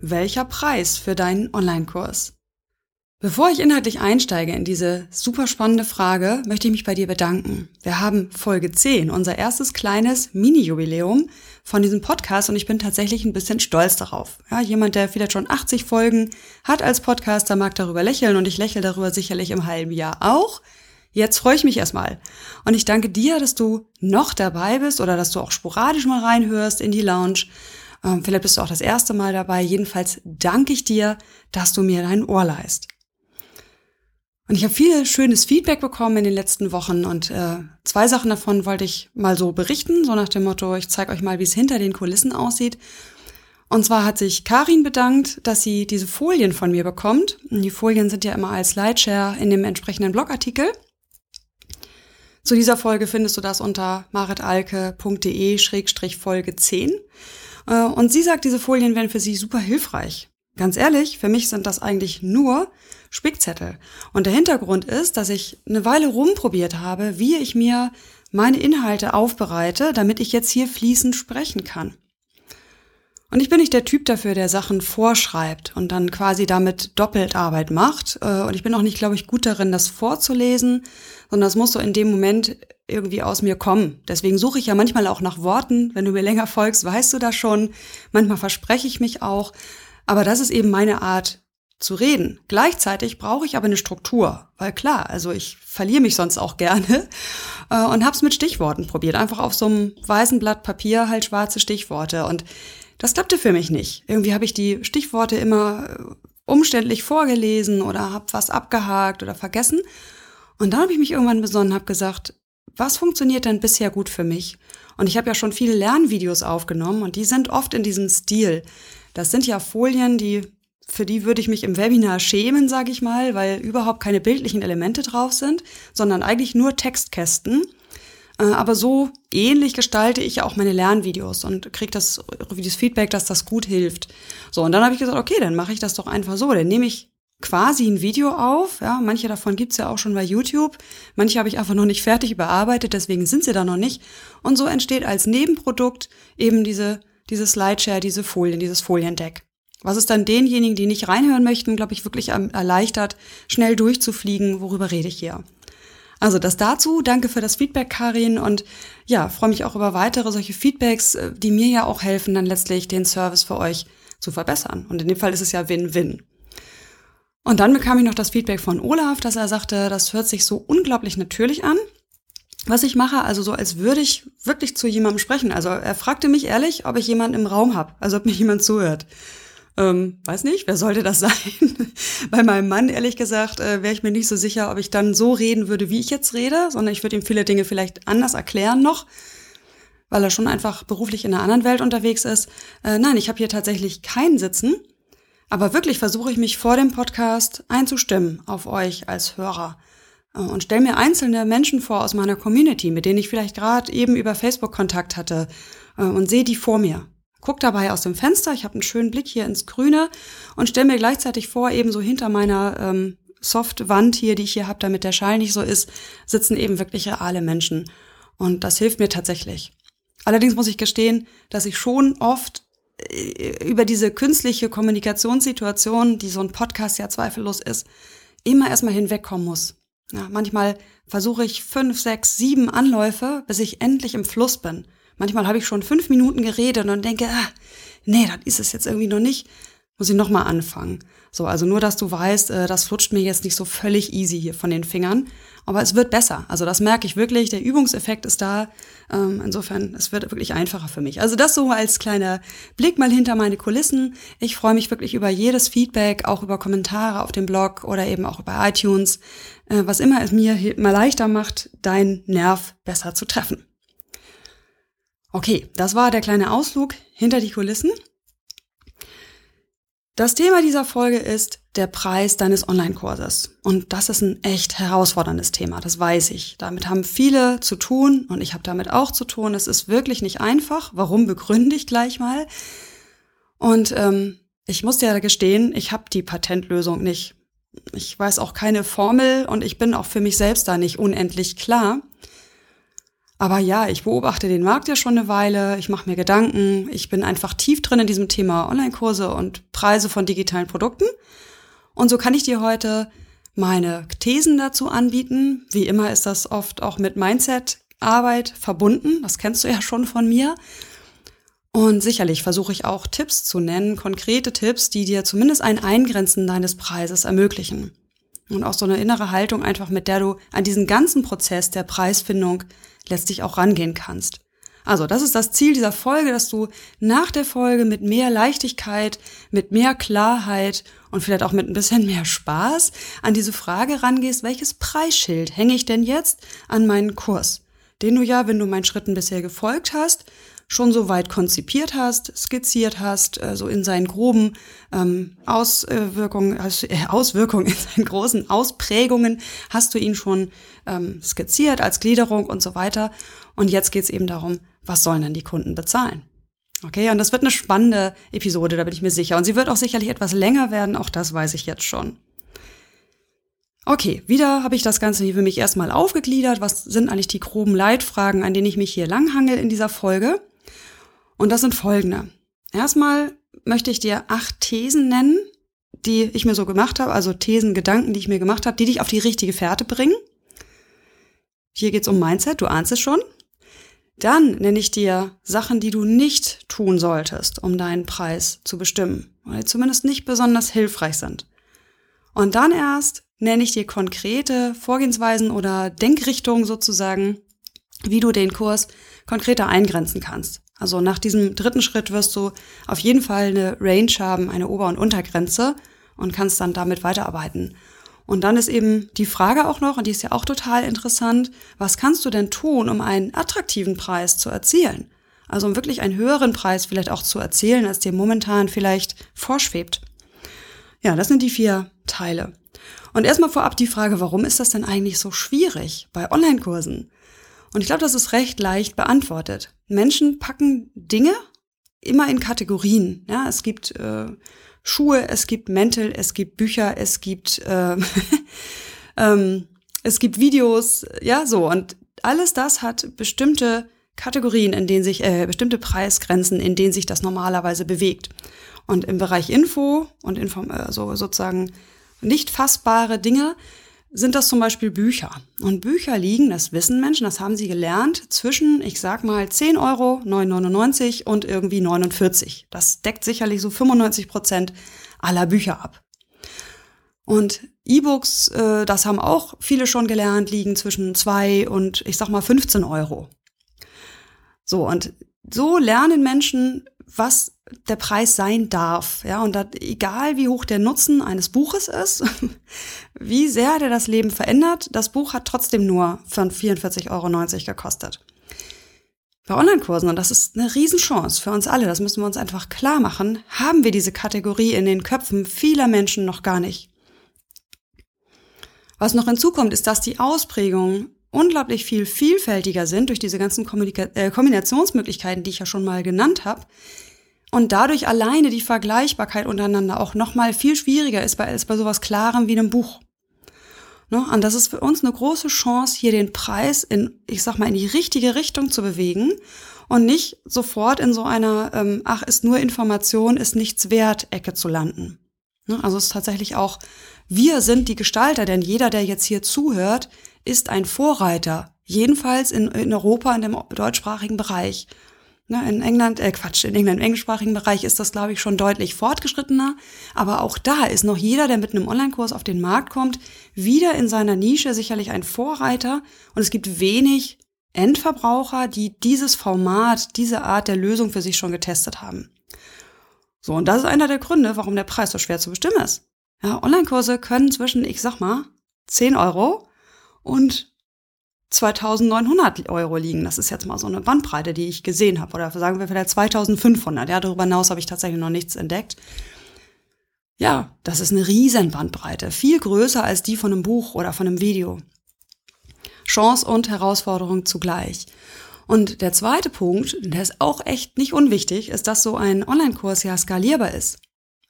Welcher Preis für deinen Online-Kurs? Bevor ich inhaltlich einsteige in diese super spannende Frage, möchte ich mich bei dir bedanken. Wir haben Folge 10, unser erstes kleines Mini-Jubiläum von diesem Podcast und ich bin tatsächlich ein bisschen stolz darauf. Ja, jemand, der vielleicht schon 80 Folgen hat als Podcaster, mag darüber lächeln und ich lächle darüber sicherlich im halben Jahr auch. Jetzt freue ich mich erstmal. Und ich danke dir, dass du noch dabei bist oder dass du auch sporadisch mal reinhörst in die Lounge. Ähm, vielleicht bist du auch das erste Mal dabei. Jedenfalls danke ich dir, dass du mir dein Ohr leist. Und ich habe viel schönes Feedback bekommen in den letzten Wochen und äh, zwei Sachen davon wollte ich mal so berichten, so nach dem Motto, ich zeige euch mal, wie es hinter den Kulissen aussieht. Und zwar hat sich Karin bedankt, dass sie diese Folien von mir bekommt. Und die Folien sind ja immer als Slideshare in dem entsprechenden Blogartikel. Zu dieser Folge findest du das unter maritalke.de-folge 10. Äh, und sie sagt, diese Folien wären für sie super hilfreich. Ganz ehrlich, für mich sind das eigentlich nur Spickzettel. Und der Hintergrund ist, dass ich eine Weile rumprobiert habe, wie ich mir meine Inhalte aufbereite, damit ich jetzt hier fließend sprechen kann. Und ich bin nicht der Typ dafür, der Sachen vorschreibt und dann quasi damit doppelt Arbeit macht. Äh, und ich bin auch nicht, glaube ich, gut darin, das vorzulesen, sondern das muss so in dem Moment irgendwie aus mir kommen. Deswegen suche ich ja manchmal auch nach Worten. Wenn du mir länger folgst, weißt du das schon. Manchmal verspreche ich mich auch. Aber das ist eben meine Art, zu reden. Gleichzeitig brauche ich aber eine Struktur, weil klar, also ich verliere mich sonst auch gerne äh, und habe es mit Stichworten probiert. Einfach auf so einem weißen Blatt Papier halt schwarze Stichworte und das klappte für mich nicht. Irgendwie habe ich die Stichworte immer äh, umständlich vorgelesen oder habe was abgehakt oder vergessen. Und dann habe ich mich irgendwann besonnen, habe gesagt, was funktioniert denn bisher gut für mich? Und ich habe ja schon viele Lernvideos aufgenommen und die sind oft in diesem Stil. Das sind ja Folien, die für die würde ich mich im Webinar schämen, sage ich mal, weil überhaupt keine bildlichen Elemente drauf sind, sondern eigentlich nur Textkästen. Äh, aber so ähnlich gestalte ich auch meine Lernvideos und kriege das, das Feedback, dass das gut hilft. So, und dann habe ich gesagt, okay, dann mache ich das doch einfach so. Dann nehme ich quasi ein Video auf. Ja, manche davon gibt's ja auch schon bei YouTube. Manche habe ich einfach noch nicht fertig überarbeitet, deswegen sind sie da noch nicht. Und so entsteht als Nebenprodukt eben diese, diese Slideshare, diese Folien, dieses Foliendeck. Was es dann denjenigen, die nicht reinhören möchten, glaube ich, wirklich erleichtert, schnell durchzufliegen, worüber rede ich hier. Also das dazu. Danke für das Feedback, Karin. Und ja, freue mich auch über weitere solche Feedbacks, äh, die mir ja auch helfen, dann letztlich den Service für euch zu verbessern. Und in dem Fall ist es ja Win-Win. Und dann bekam ich noch das Feedback von Olaf, dass er sagte, das hört sich so unglaublich natürlich an, was ich mache, also so als würde ich wirklich zu jemandem sprechen. Also er fragte mich ehrlich, ob ich jemanden im Raum habe, also ob mir jemand zuhört. Ähm, weiß nicht, wer sollte das sein? Bei meinem Mann, ehrlich gesagt, äh, wäre ich mir nicht so sicher, ob ich dann so reden würde, wie ich jetzt rede, sondern ich würde ihm viele Dinge vielleicht anders erklären noch, weil er schon einfach beruflich in einer anderen Welt unterwegs ist. Äh, nein, ich habe hier tatsächlich keinen Sitzen, aber wirklich versuche ich mich vor dem Podcast einzustimmen auf euch als Hörer äh, und stelle mir einzelne Menschen vor aus meiner Community, mit denen ich vielleicht gerade eben über Facebook Kontakt hatte äh, und sehe die vor mir. Guck dabei aus dem Fenster, ich habe einen schönen Blick hier ins Grüne und stelle mir gleichzeitig vor, eben so hinter meiner ähm, Softwand hier, die ich hier habe, damit der Schall nicht so ist, sitzen eben wirklich reale Menschen. Und das hilft mir tatsächlich. Allerdings muss ich gestehen, dass ich schon oft über diese künstliche Kommunikationssituation, die so ein Podcast ja zweifellos ist, immer erstmal hinwegkommen muss. Ja, manchmal versuche ich fünf, sechs, sieben Anläufe, bis ich endlich im Fluss bin. Manchmal habe ich schon fünf Minuten geredet und denke, ah, nee, das ist es jetzt irgendwie noch nicht. Muss ich nochmal anfangen. So, also nur, dass du weißt, äh, das flutscht mir jetzt nicht so völlig easy hier von den Fingern. Aber es wird besser. Also das merke ich wirklich. Der Übungseffekt ist da. Ähm, insofern, es wird wirklich einfacher für mich. Also das so als kleiner Blick mal hinter meine Kulissen. Ich freue mich wirklich über jedes Feedback, auch über Kommentare auf dem Blog oder eben auch über iTunes. Äh, was immer es mir mal leichter macht, deinen Nerv besser zu treffen. Okay, das war der kleine Ausflug hinter die Kulissen. Das Thema dieser Folge ist der Preis deines Online-Kurses. Und das ist ein echt herausforderndes Thema, das weiß ich. Damit haben viele zu tun und ich habe damit auch zu tun. Es ist wirklich nicht einfach. Warum begründe ich gleich mal? Und ähm, ich muss dir gestehen, ich habe die Patentlösung nicht. Ich weiß auch keine Formel und ich bin auch für mich selbst da nicht unendlich klar. Aber ja, ich beobachte den Markt ja schon eine Weile, ich mache mir Gedanken, ich bin einfach tief drin in diesem Thema Online-Kurse und Preise von digitalen Produkten. Und so kann ich dir heute meine Thesen dazu anbieten. Wie immer ist das oft auch mit Mindset-Arbeit verbunden. Das kennst du ja schon von mir. Und sicherlich versuche ich auch Tipps zu nennen, konkrete Tipps, die dir zumindest ein Eingrenzen deines Preises ermöglichen. Und auch so eine innere Haltung einfach, mit der du an diesen ganzen Prozess der Preisfindung letztlich auch rangehen kannst. Also, das ist das Ziel dieser Folge, dass du nach der Folge mit mehr Leichtigkeit, mit mehr Klarheit und vielleicht auch mit ein bisschen mehr Spaß an diese Frage rangehst, welches Preisschild hänge ich denn jetzt an meinen Kurs? Den du ja, wenn du meinen Schritten bisher gefolgt hast, schon so weit konzipiert hast, skizziert hast, äh, so in seinen groben ähm, Auswirkungen, äh, Auswirkungen, in seinen großen Ausprägungen hast du ihn schon ähm, skizziert als Gliederung und so weiter. Und jetzt geht's eben darum, was sollen denn die Kunden bezahlen? Okay, und das wird eine spannende Episode, da bin ich mir sicher. Und sie wird auch sicherlich etwas länger werden, auch das weiß ich jetzt schon. Okay, wieder habe ich das Ganze hier für mich erstmal aufgegliedert. Was sind eigentlich die groben Leitfragen, an denen ich mich hier langhangel in dieser Folge? Und das sind folgende. Erstmal möchte ich dir acht Thesen nennen, die ich mir so gemacht habe, also Thesen, Gedanken, die ich mir gemacht habe, die dich auf die richtige Fährte bringen. Hier geht's um Mindset, du ahnst es schon. Dann nenne ich dir Sachen, die du nicht tun solltest, um deinen Preis zu bestimmen, weil zumindest nicht besonders hilfreich sind. Und dann erst nenne ich dir konkrete Vorgehensweisen oder Denkrichtungen sozusagen, wie du den Kurs konkreter eingrenzen kannst. Also nach diesem dritten Schritt wirst du auf jeden Fall eine Range haben, eine Ober- und Untergrenze und kannst dann damit weiterarbeiten. Und dann ist eben die Frage auch noch, und die ist ja auch total interessant, was kannst du denn tun, um einen attraktiven Preis zu erzielen? Also um wirklich einen höheren Preis vielleicht auch zu erzielen, als dir momentan vielleicht vorschwebt. Ja, das sind die vier Teile. Und erstmal vorab die Frage, warum ist das denn eigentlich so schwierig bei Online-Kursen? Und ich glaube, das ist recht leicht beantwortet. Menschen packen Dinge immer in Kategorien. Ja, es gibt äh, Schuhe, es gibt Mäntel, es gibt Bücher, es gibt äh, ähm, es gibt Videos, ja so und alles das hat bestimmte Kategorien, in denen sich äh, bestimmte Preisgrenzen, in denen sich das normalerweise bewegt. Und im Bereich Info und Inform also sozusagen nicht fassbare Dinge sind das zum Beispiel Bücher. Und Bücher liegen, das wissen Menschen, das haben sie gelernt, zwischen, ich sag mal, 10 Euro, 9,99 und irgendwie 49. Das deckt sicherlich so 95 Prozent aller Bücher ab. Und E-Books, äh, das haben auch viele schon gelernt, liegen zwischen 2 und, ich sag mal, 15 Euro. So, und so lernen Menschen, was der Preis sein darf. Ja, und dat, egal wie hoch der Nutzen eines Buches ist, wie sehr der das Leben verändert, das Buch hat trotzdem nur von 44,90 Euro gekostet. Bei Online-Kursen, und das ist eine Riesenchance für uns alle, das müssen wir uns einfach klar machen, haben wir diese Kategorie in den Köpfen vieler Menschen noch gar nicht. Was noch hinzukommt, ist, dass die Ausprägungen unglaublich viel vielfältiger sind durch diese ganzen Kommunika äh, Kombinationsmöglichkeiten, die ich ja schon mal genannt habe, und dadurch alleine die Vergleichbarkeit untereinander auch nochmal viel schwieriger ist bei, als bei sowas Klarem wie einem Buch. Ne? Und das ist für uns eine große Chance, hier den Preis in, ich sag mal, in die richtige Richtung zu bewegen und nicht sofort in so einer, ähm, ach, ist nur Information, ist nichts wert, Ecke zu landen. Ne? Also es ist tatsächlich auch, wir sind die Gestalter, denn jeder, der jetzt hier zuhört, ist ein Vorreiter. Jedenfalls in, in Europa, in dem deutschsprachigen Bereich. Ne, in England, äh Quatsch, in England, im englischsprachigen Bereich ist das, glaube ich, schon deutlich fortgeschrittener. Aber auch da ist noch jeder, der mit einem Online-Kurs auf den Markt kommt, wieder in seiner Nische sicherlich ein Vorreiter. Und es gibt wenig Endverbraucher, die dieses Format, diese Art der Lösung für sich schon getestet haben. So, und das ist einer der Gründe, warum der Preis so schwer zu bestimmen ist. Ja, Online-Kurse können zwischen, ich sag mal, 10 Euro und 2900 Euro liegen. Das ist jetzt mal so eine Bandbreite, die ich gesehen habe. Oder sagen wir vielleicht 2500. Ja, darüber hinaus habe ich tatsächlich noch nichts entdeckt. Ja, das ist eine riesen Bandbreite, viel größer als die von einem Buch oder von einem Video. Chance und Herausforderung zugleich. Und der zweite Punkt, der ist auch echt nicht unwichtig, ist, dass so ein Online-Kurs ja skalierbar ist.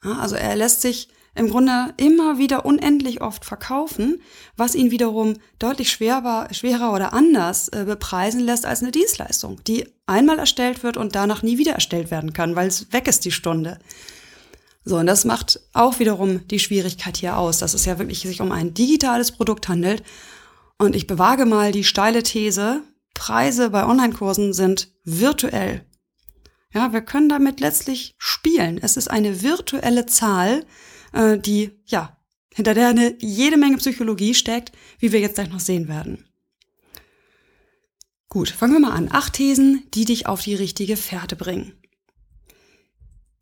Also er lässt sich im Grunde immer wieder unendlich oft verkaufen, was ihn wiederum deutlich schwerer, schwerer oder anders äh, bepreisen lässt als eine Dienstleistung, die einmal erstellt wird und danach nie wieder erstellt werden kann, weil es weg ist die Stunde. So, und das macht auch wiederum die Schwierigkeit hier aus, dass es ja wirklich sich um ein digitales Produkt handelt. Und ich bewage mal die steile These, Preise bei Online-Kursen sind virtuell. Ja, wir können damit letztlich spielen. Es ist eine virtuelle Zahl, äh, die, ja, hinter der eine jede Menge Psychologie steckt, wie wir jetzt gleich noch sehen werden. Gut, fangen wir mal an. Acht Thesen, die dich auf die richtige Fährte bringen.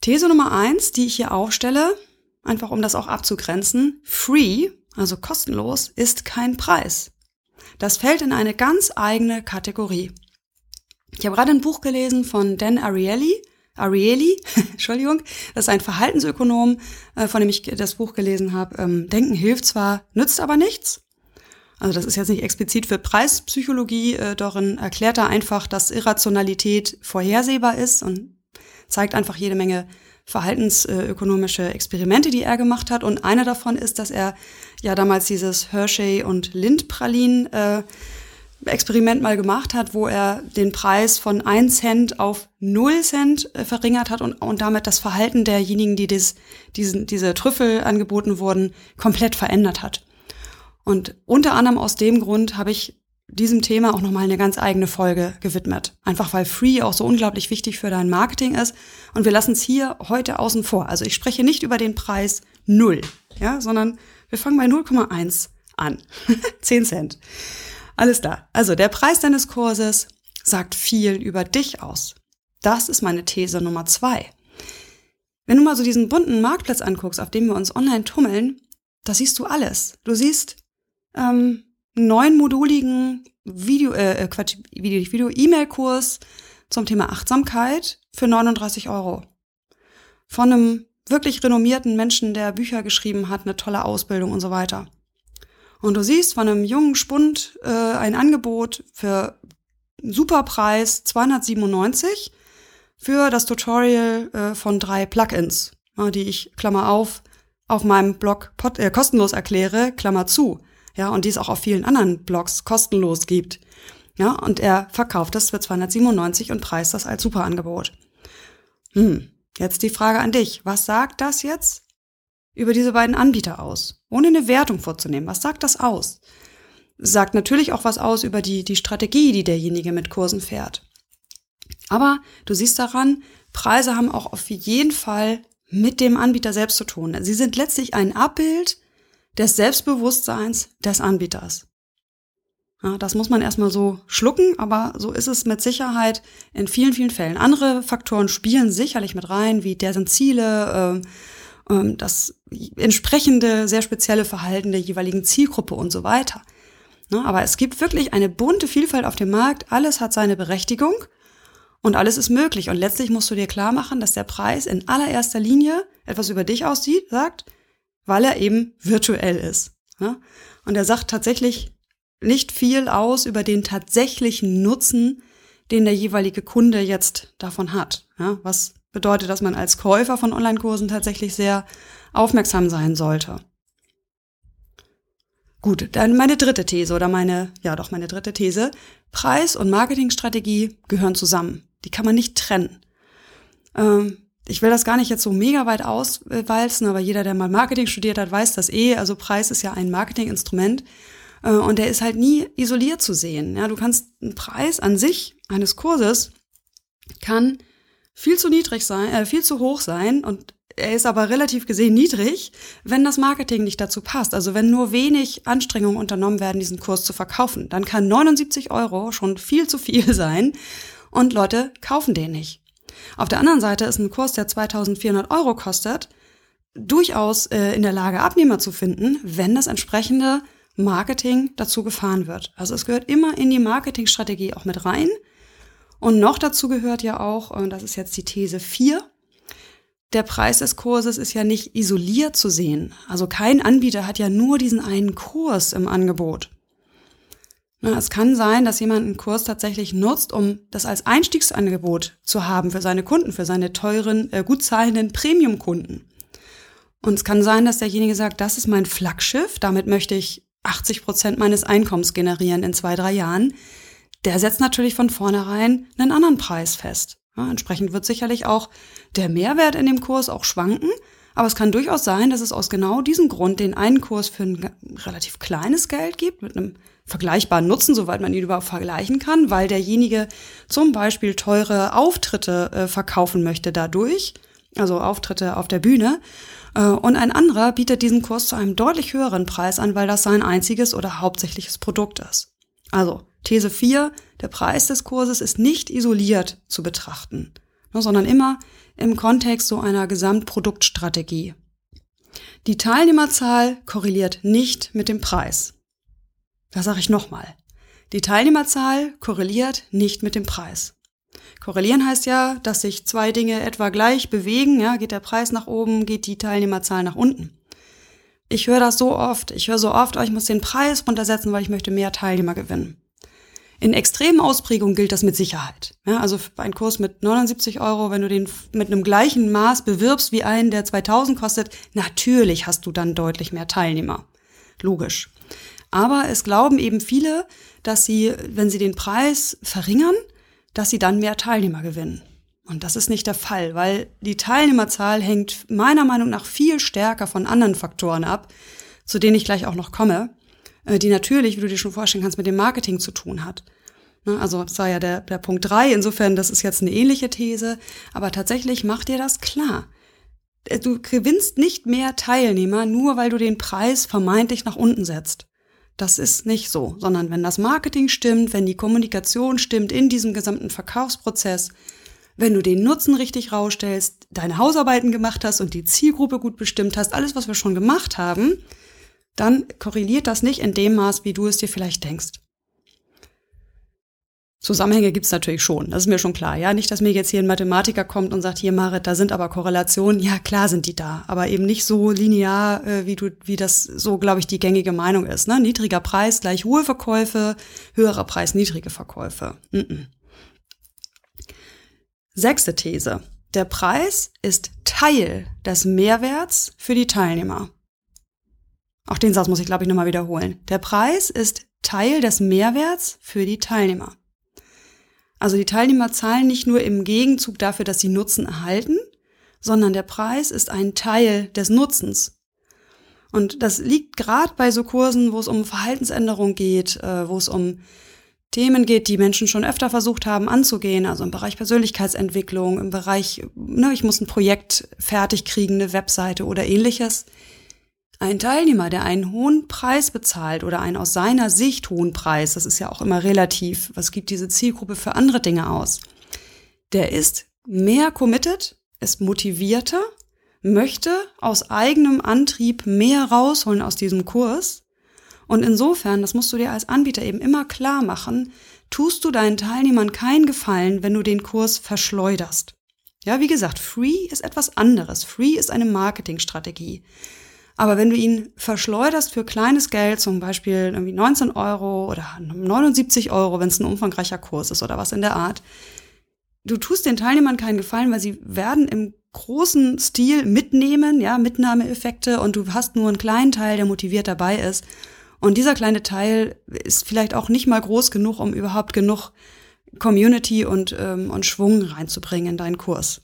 These Nummer eins, die ich hier aufstelle, einfach um das auch abzugrenzen, free, also kostenlos, ist kein Preis. Das fällt in eine ganz eigene Kategorie. Ich habe gerade ein Buch gelesen von Dan Ariely, Ariely, Entschuldigung, das ist ein Verhaltensökonom, äh, von dem ich das Buch gelesen habe. Ähm, Denken hilft zwar, nützt aber nichts. Also das ist jetzt nicht explizit für Preispsychologie, äh, darin erklärt er einfach, dass Irrationalität vorhersehbar ist und zeigt einfach jede Menge verhaltensökonomische Experimente, die er gemacht hat. Und einer davon ist, dass er ja damals dieses Hershey und Lindpralin äh, Experiment mal gemacht hat, wo er den Preis von 1 Cent auf 0 Cent äh, verringert hat und, und damit das Verhalten derjenigen, die des, diesen, diese Trüffel angeboten wurden, komplett verändert hat. Und unter anderem aus dem Grund habe ich diesem Thema auch nochmal eine ganz eigene Folge gewidmet. Einfach weil Free auch so unglaublich wichtig für dein Marketing ist. Und wir lassen es hier heute außen vor. Also ich spreche nicht über den Preis 0, ja, sondern wir fangen bei 0,1 an. 10 Cent. Alles da. Also der Preis deines Kurses sagt viel über dich aus. Das ist meine These Nummer zwei. Wenn du mal so diesen bunten Marktplatz anguckst, auf dem wir uns online tummeln, da siehst du alles. Du siehst ähm, neunmoduligen Video, äh, äh Quatsch, Video, Video, E-Mail-Kurs zum Thema Achtsamkeit für 39 Euro. Von einem wirklich renommierten Menschen, der Bücher geschrieben hat, eine tolle Ausbildung und so weiter. Und du siehst von einem jungen Spund äh, ein Angebot für einen super Preis 297 für das Tutorial äh, von drei Plugins, äh, die ich, Klammer auf, auf meinem Blog pot, äh, kostenlos erkläre, Klammer zu. Ja, und die es auch auf vielen anderen Blogs kostenlos gibt. Ja, und er verkauft das für 297 und preist das als Superangebot. Hm, jetzt die Frage an dich. Was sagt das jetzt über diese beiden Anbieter aus, ohne eine Wertung vorzunehmen. Was sagt das aus? Sagt natürlich auch was aus über die, die Strategie, die derjenige mit Kursen fährt. Aber du siehst daran, Preise haben auch auf jeden Fall mit dem Anbieter selbst zu tun. Sie sind letztlich ein Abbild des Selbstbewusstseins des Anbieters. Ja, das muss man erstmal so schlucken, aber so ist es mit Sicherheit in vielen, vielen Fällen. Andere Faktoren spielen sicherlich mit rein, wie deren Ziele, äh, ähm, das entsprechende, sehr spezielle Verhalten der jeweiligen Zielgruppe und so weiter. Ne, aber es gibt wirklich eine bunte Vielfalt auf dem Markt, alles hat seine Berechtigung und alles ist möglich. Und letztlich musst du dir klar machen, dass der Preis in allererster Linie etwas über dich aussieht, sagt, weil er eben virtuell ist. Ne? Und er sagt tatsächlich nicht viel aus über den tatsächlichen Nutzen, den der jeweilige Kunde jetzt davon hat. Was bedeutet, dass man als Käufer von Online-Kursen tatsächlich sehr aufmerksam sein sollte. Gut, dann meine dritte These oder meine, ja doch meine dritte These. Preis und Marketingstrategie gehören zusammen. Die kann man nicht trennen. Ähm, ich will das gar nicht jetzt so mega weit auswalzen, aber jeder, der mal Marketing studiert hat, weiß das eh. Also Preis ist ja ein Marketinginstrument äh, und der ist halt nie isoliert zu sehen. Ja, du kannst einen Preis an sich eines Kurses kann viel zu niedrig sein, äh, viel zu hoch sein und er ist aber relativ gesehen niedrig, wenn das Marketing nicht dazu passt. Also wenn nur wenig Anstrengungen unternommen werden, diesen Kurs zu verkaufen, dann kann 79 Euro schon viel zu viel sein und Leute kaufen den nicht. Auf der anderen Seite ist ein Kurs, der 2400 Euro kostet, durchaus äh, in der Lage, Abnehmer zu finden, wenn das entsprechende Marketing dazu gefahren wird. Also es gehört immer in die Marketingstrategie auch mit rein, und noch dazu gehört ja auch, und das ist jetzt die These 4, der Preis des Kurses ist ja nicht isoliert zu sehen. Also kein Anbieter hat ja nur diesen einen Kurs im Angebot. Es kann sein, dass jemand einen Kurs tatsächlich nutzt, um das als Einstiegsangebot zu haben für seine Kunden, für seine teuren, äh, gut zahlenden Premium-Kunden. Und es kann sein, dass derjenige sagt, das ist mein Flaggschiff, damit möchte ich 80 Prozent meines Einkommens generieren in zwei, drei Jahren. Der setzt natürlich von vornherein einen anderen Preis fest. Ja, entsprechend wird sicherlich auch der Mehrwert in dem Kurs auch schwanken. Aber es kann durchaus sein, dass es aus genau diesem Grund den einen Kurs für ein relativ kleines Geld gibt, mit einem vergleichbaren Nutzen, soweit man ihn überhaupt vergleichen kann, weil derjenige zum Beispiel teure Auftritte äh, verkaufen möchte dadurch, also Auftritte auf der Bühne. Äh, und ein anderer bietet diesen Kurs zu einem deutlich höheren Preis an, weil das sein einziges oder hauptsächliches Produkt ist. Also These 4, der Preis des Kurses ist nicht isoliert zu betrachten, ne, sondern immer im Kontext so einer Gesamtproduktstrategie. Die Teilnehmerzahl korreliert nicht mit dem Preis. Das sage ich nochmal. Die Teilnehmerzahl korreliert nicht mit dem Preis. Korrelieren heißt ja, dass sich zwei Dinge etwa gleich bewegen. Ja, geht der Preis nach oben, geht die Teilnehmerzahl nach unten. Ich höre das so oft. Ich höre so oft, oh, ich muss den Preis runtersetzen, weil ich möchte mehr Teilnehmer gewinnen. In extremen Ausprägungen gilt das mit Sicherheit. Ja, also ein Kurs mit 79 Euro, wenn du den mit einem gleichen Maß bewirbst wie einen, der 2000 kostet, natürlich hast du dann deutlich mehr Teilnehmer. Logisch. Aber es glauben eben viele, dass sie, wenn sie den Preis verringern, dass sie dann mehr Teilnehmer gewinnen. Und das ist nicht der Fall, weil die Teilnehmerzahl hängt meiner Meinung nach viel stärker von anderen Faktoren ab, zu denen ich gleich auch noch komme, die natürlich, wie du dir schon vorstellen kannst, mit dem Marketing zu tun hat. Ne, also das war ja der, der Punkt drei. Insofern, das ist jetzt eine ähnliche These. Aber tatsächlich mach dir das klar. Äh, du gewinnst nicht mehr Teilnehmer, nur weil du den Preis vermeintlich nach unten setzt. Das ist nicht so, sondern wenn das Marketing stimmt, wenn die Kommunikation stimmt in diesem gesamten Verkaufsprozess, wenn du den Nutzen richtig rausstellst, deine Hausarbeiten gemacht hast und die Zielgruppe gut bestimmt hast, alles, was wir schon gemacht haben, dann korreliert das nicht in dem Maß, wie du es dir vielleicht denkst. Zusammenhänge gibt's natürlich schon, das ist mir schon klar. Ja, nicht, dass mir jetzt hier ein Mathematiker kommt und sagt, hier Marit, da sind aber Korrelationen. Ja, klar sind die da, aber eben nicht so linear, äh, wie du, wie das so, glaube ich, die gängige Meinung ist. Ne? Niedriger Preis gleich hohe Verkäufe, höherer Preis niedrige Verkäufe. Mm -mm. Sechste These. Der Preis ist Teil des Mehrwerts für die Teilnehmer. Auch den Satz muss ich, glaube ich, nochmal wiederholen. Der Preis ist Teil des Mehrwerts für die Teilnehmer. Also die Teilnehmer zahlen nicht nur im Gegenzug dafür, dass sie Nutzen erhalten, sondern der Preis ist ein Teil des Nutzens. Und das liegt gerade bei so Kursen, wo es um Verhaltensänderung geht, äh, wo es um Themen geht, die Menschen schon öfter versucht haben anzugehen, also im Bereich Persönlichkeitsentwicklung, im Bereich, ne, ich muss ein Projekt fertig kriegen, eine Webseite oder ähnliches. Ein Teilnehmer, der einen hohen Preis bezahlt oder einen aus seiner Sicht hohen Preis, das ist ja auch immer relativ, was gibt diese Zielgruppe für andere Dinge aus, der ist mehr committed, ist motivierter, möchte aus eigenem Antrieb mehr rausholen aus diesem Kurs. Und insofern, das musst du dir als Anbieter eben immer klar machen, tust du deinen Teilnehmern keinen Gefallen, wenn du den Kurs verschleuderst. Ja, wie gesagt, Free ist etwas anderes. Free ist eine Marketingstrategie. Aber wenn du ihn verschleuderst für kleines Geld, zum Beispiel irgendwie 19 Euro oder 79 Euro, wenn es ein umfangreicher Kurs ist oder was in der Art, du tust den Teilnehmern keinen Gefallen, weil sie werden im großen Stil mitnehmen, ja, Mitnahmeeffekte und du hast nur einen kleinen Teil, der motiviert dabei ist. Und dieser kleine Teil ist vielleicht auch nicht mal groß genug, um überhaupt genug Community und, ähm, und Schwung reinzubringen in deinen Kurs.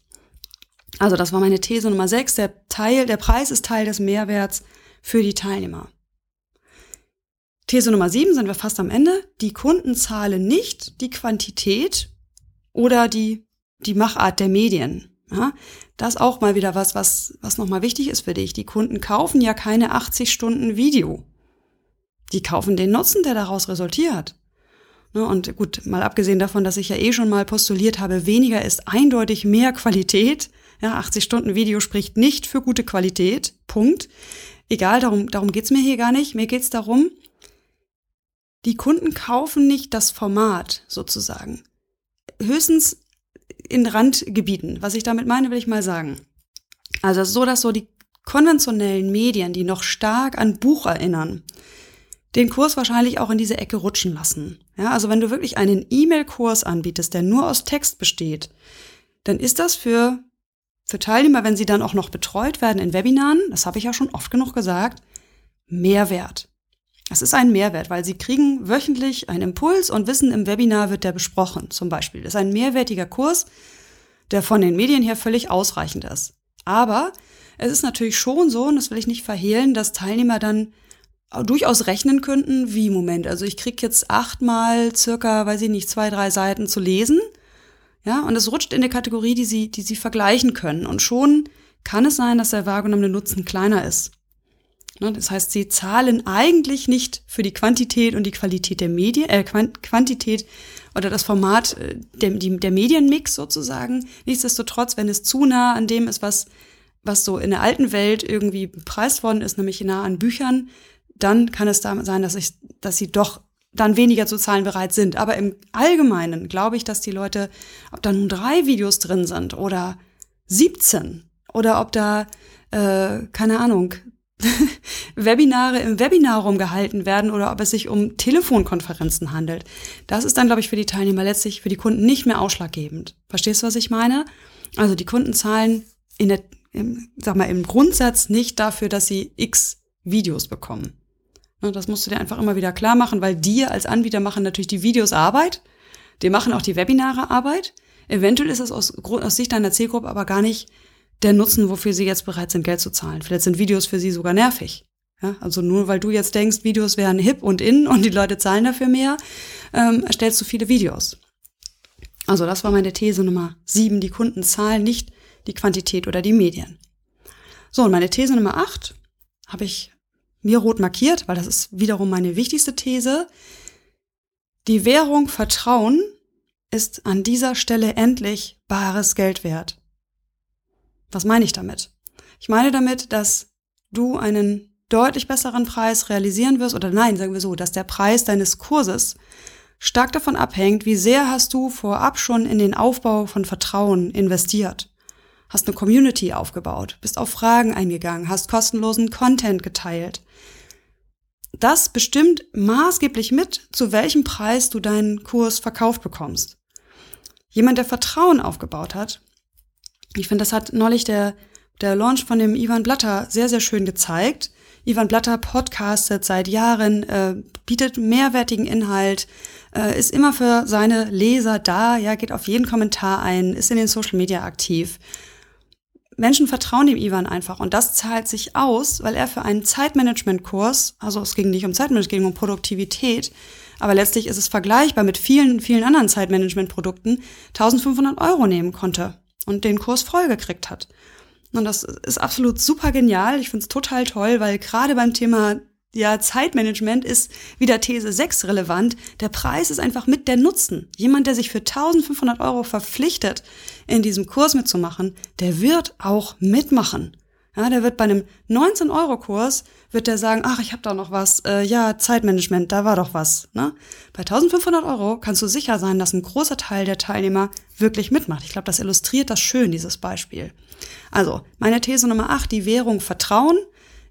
Also das war meine These Nummer 6. Der Teil, der Preis ist Teil des Mehrwerts für die Teilnehmer. These Nummer 7 sind wir fast am Ende. Die Kunden zahlen nicht die Quantität oder die, die Machart der Medien. Ja, das auch mal wieder was, was, was nochmal wichtig ist für dich. Die Kunden kaufen ja keine 80 Stunden Video. Die kaufen den Nutzen, der daraus resultiert. Ne, und gut, mal abgesehen davon, dass ich ja eh schon mal postuliert habe, weniger ist eindeutig mehr Qualität. Ja, 80 Stunden Video spricht nicht für gute Qualität. Punkt. Egal, darum, darum geht's mir hier gar nicht. Mir geht's darum, die Kunden kaufen nicht das Format sozusagen. Höchstens in Randgebieten. Was ich damit meine, will ich mal sagen. Also so, dass so die konventionellen Medien, die noch stark an Buch erinnern, den Kurs wahrscheinlich auch in diese Ecke rutschen lassen. Ja, also wenn du wirklich einen E-Mail-Kurs anbietest, der nur aus Text besteht, dann ist das für, für Teilnehmer, wenn sie dann auch noch betreut werden in Webinaren, das habe ich ja schon oft genug gesagt, Mehrwert. Es ist ein Mehrwert, weil sie kriegen wöchentlich einen Impuls und wissen, im Webinar wird der besprochen, zum Beispiel. Das ist ein mehrwertiger Kurs, der von den Medien her völlig ausreichend ist. Aber es ist natürlich schon so, und das will ich nicht verhehlen, dass Teilnehmer dann durchaus rechnen könnten, wie Moment, also ich krieg jetzt achtmal circa, weiß ich nicht, zwei, drei Seiten zu lesen. Ja, und es rutscht in eine Kategorie, die sie, die sie vergleichen können. Und schon kann es sein, dass der wahrgenommene Nutzen kleiner ist. Ne, das heißt, sie zahlen eigentlich nicht für die Quantität und die Qualität der Medien, äh, Quantität oder das Format äh, der, der Medienmix sozusagen. Nichtsdestotrotz, wenn es zu nah an dem ist, was, was so in der alten Welt irgendwie bepreist worden ist, nämlich nah an Büchern, dann kann es damit sein, dass ich, dass sie doch dann weniger zu zahlen bereit sind. Aber im Allgemeinen glaube ich, dass die Leute, ob da nun drei Videos drin sind oder 17 oder ob da, äh, keine Ahnung, Webinare im Webinarraum gehalten werden oder ob es sich um Telefonkonferenzen handelt. Das ist dann, glaube ich, für die Teilnehmer letztlich, für die Kunden nicht mehr ausschlaggebend. Verstehst du, was ich meine? Also die Kunden zahlen in der, im, sag mal, im Grundsatz nicht dafür, dass sie x Videos bekommen. Ne, das musst du dir einfach immer wieder klar machen, weil dir als Anbieter machen natürlich die Videos Arbeit, dir machen auch die Webinare Arbeit. Eventuell ist das aus, aus Sicht deiner Zielgruppe aber gar nicht der Nutzen, wofür sie jetzt bereit sind, Geld zu zahlen. Vielleicht sind Videos für sie sogar nervig. Ja, also nur weil du jetzt denkst, Videos wären hip und in und die Leute zahlen dafür mehr, ähm, erstellst du viele Videos. Also das war meine These Nummer sieben. Die Kunden zahlen nicht die Quantität oder die Medien. So, und meine These Nummer acht habe ich mir rot markiert, weil das ist wiederum meine wichtigste These. Die Währung Vertrauen ist an dieser Stelle endlich bares Geld wert. Was meine ich damit? Ich meine damit, dass du einen deutlich besseren Preis realisieren wirst, oder nein, sagen wir so, dass der Preis deines Kurses stark davon abhängt, wie sehr hast du vorab schon in den Aufbau von Vertrauen investiert hast eine Community aufgebaut, bist auf Fragen eingegangen, hast kostenlosen Content geteilt. Das bestimmt maßgeblich mit, zu welchem Preis du deinen Kurs verkauft bekommst. Jemand, der Vertrauen aufgebaut hat, ich finde, das hat neulich der, der Launch von dem Ivan Blatter sehr, sehr schön gezeigt. Ivan Blatter podcastet seit Jahren, äh, bietet mehrwertigen Inhalt, äh, ist immer für seine Leser da, ja, geht auf jeden Kommentar ein, ist in den Social Media aktiv. Menschen vertrauen dem Ivan einfach und das zahlt sich aus, weil er für einen Zeitmanagement-Kurs, also es ging nicht um Zeitmanagement, es ging um Produktivität, aber letztlich ist es vergleichbar mit vielen, vielen anderen Zeitmanagement-Produkten, 1500 Euro nehmen konnte und den Kurs voll gekriegt hat. Und das ist absolut super genial. Ich finde es total toll, weil gerade beim Thema ja, Zeitmanagement ist wieder These 6 relevant. Der Preis ist einfach mit der Nutzen. Jemand, der sich für 1500 Euro verpflichtet, in diesem Kurs mitzumachen, der wird auch mitmachen. Ja, der wird bei einem 19-Euro-Kurs, wird der sagen, ach, ich habe da noch was, äh, ja, Zeitmanagement, da war doch was. Ne? Bei 1500 Euro kannst du sicher sein, dass ein großer Teil der Teilnehmer wirklich mitmacht. Ich glaube, das illustriert das schön, dieses Beispiel. Also, meine These Nummer 8, die Währung Vertrauen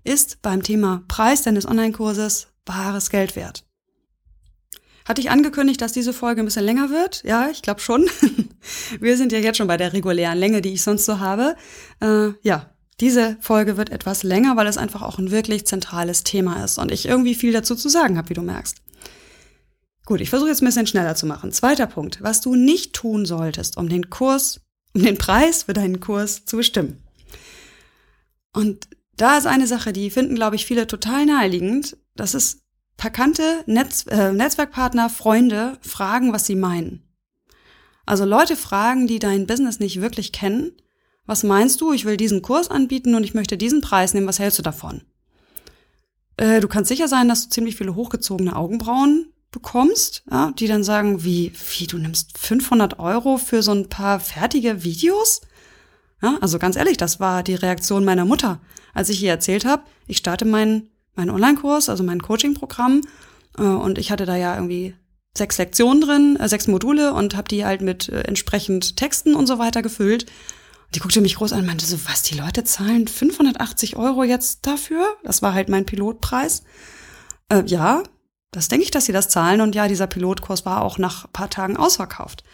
ist beim Thema Preis deines Online-Kurses bares Geld wert. Hatte ich angekündigt, dass diese Folge ein bisschen länger wird? Ja, ich glaube schon. Wir sind ja jetzt schon bei der regulären Länge, die ich sonst so habe. Äh, ja, diese Folge wird etwas länger, weil es einfach auch ein wirklich zentrales Thema ist und ich irgendwie viel dazu zu sagen habe, wie du merkst. Gut, ich versuche jetzt ein bisschen schneller zu machen. Zweiter Punkt, was du nicht tun solltest, um den Kurs, um den Preis für deinen Kurs zu bestimmen. Und da ist eine Sache, die finden, glaube ich, viele total naheliegend. Das ist bekannte Netz, äh, Netzwerkpartner, Freunde fragen, was sie meinen. Also Leute fragen, die dein Business nicht wirklich kennen. Was meinst du? Ich will diesen Kurs anbieten und ich möchte diesen Preis nehmen. Was hältst du davon? Äh, du kannst sicher sein, dass du ziemlich viele hochgezogene Augenbrauen bekommst, ja, die dann sagen, wie, wie, du nimmst 500 Euro für so ein paar fertige Videos? Ja, also ganz ehrlich, das war die Reaktion meiner Mutter, als ich ihr erzählt habe, ich starte meinen mein Online-Kurs, also mein Coaching-Programm, äh, und ich hatte da ja irgendwie sechs Lektionen drin, äh, sechs Module und habe die halt mit äh, entsprechend Texten und so weiter gefüllt. Die guckte mich groß an und meinte so, was, die Leute zahlen 580 Euro jetzt dafür? Das war halt mein Pilotpreis. Äh, ja, das denke ich, dass sie das zahlen. Und ja, dieser Pilotkurs war auch nach ein paar Tagen ausverkauft.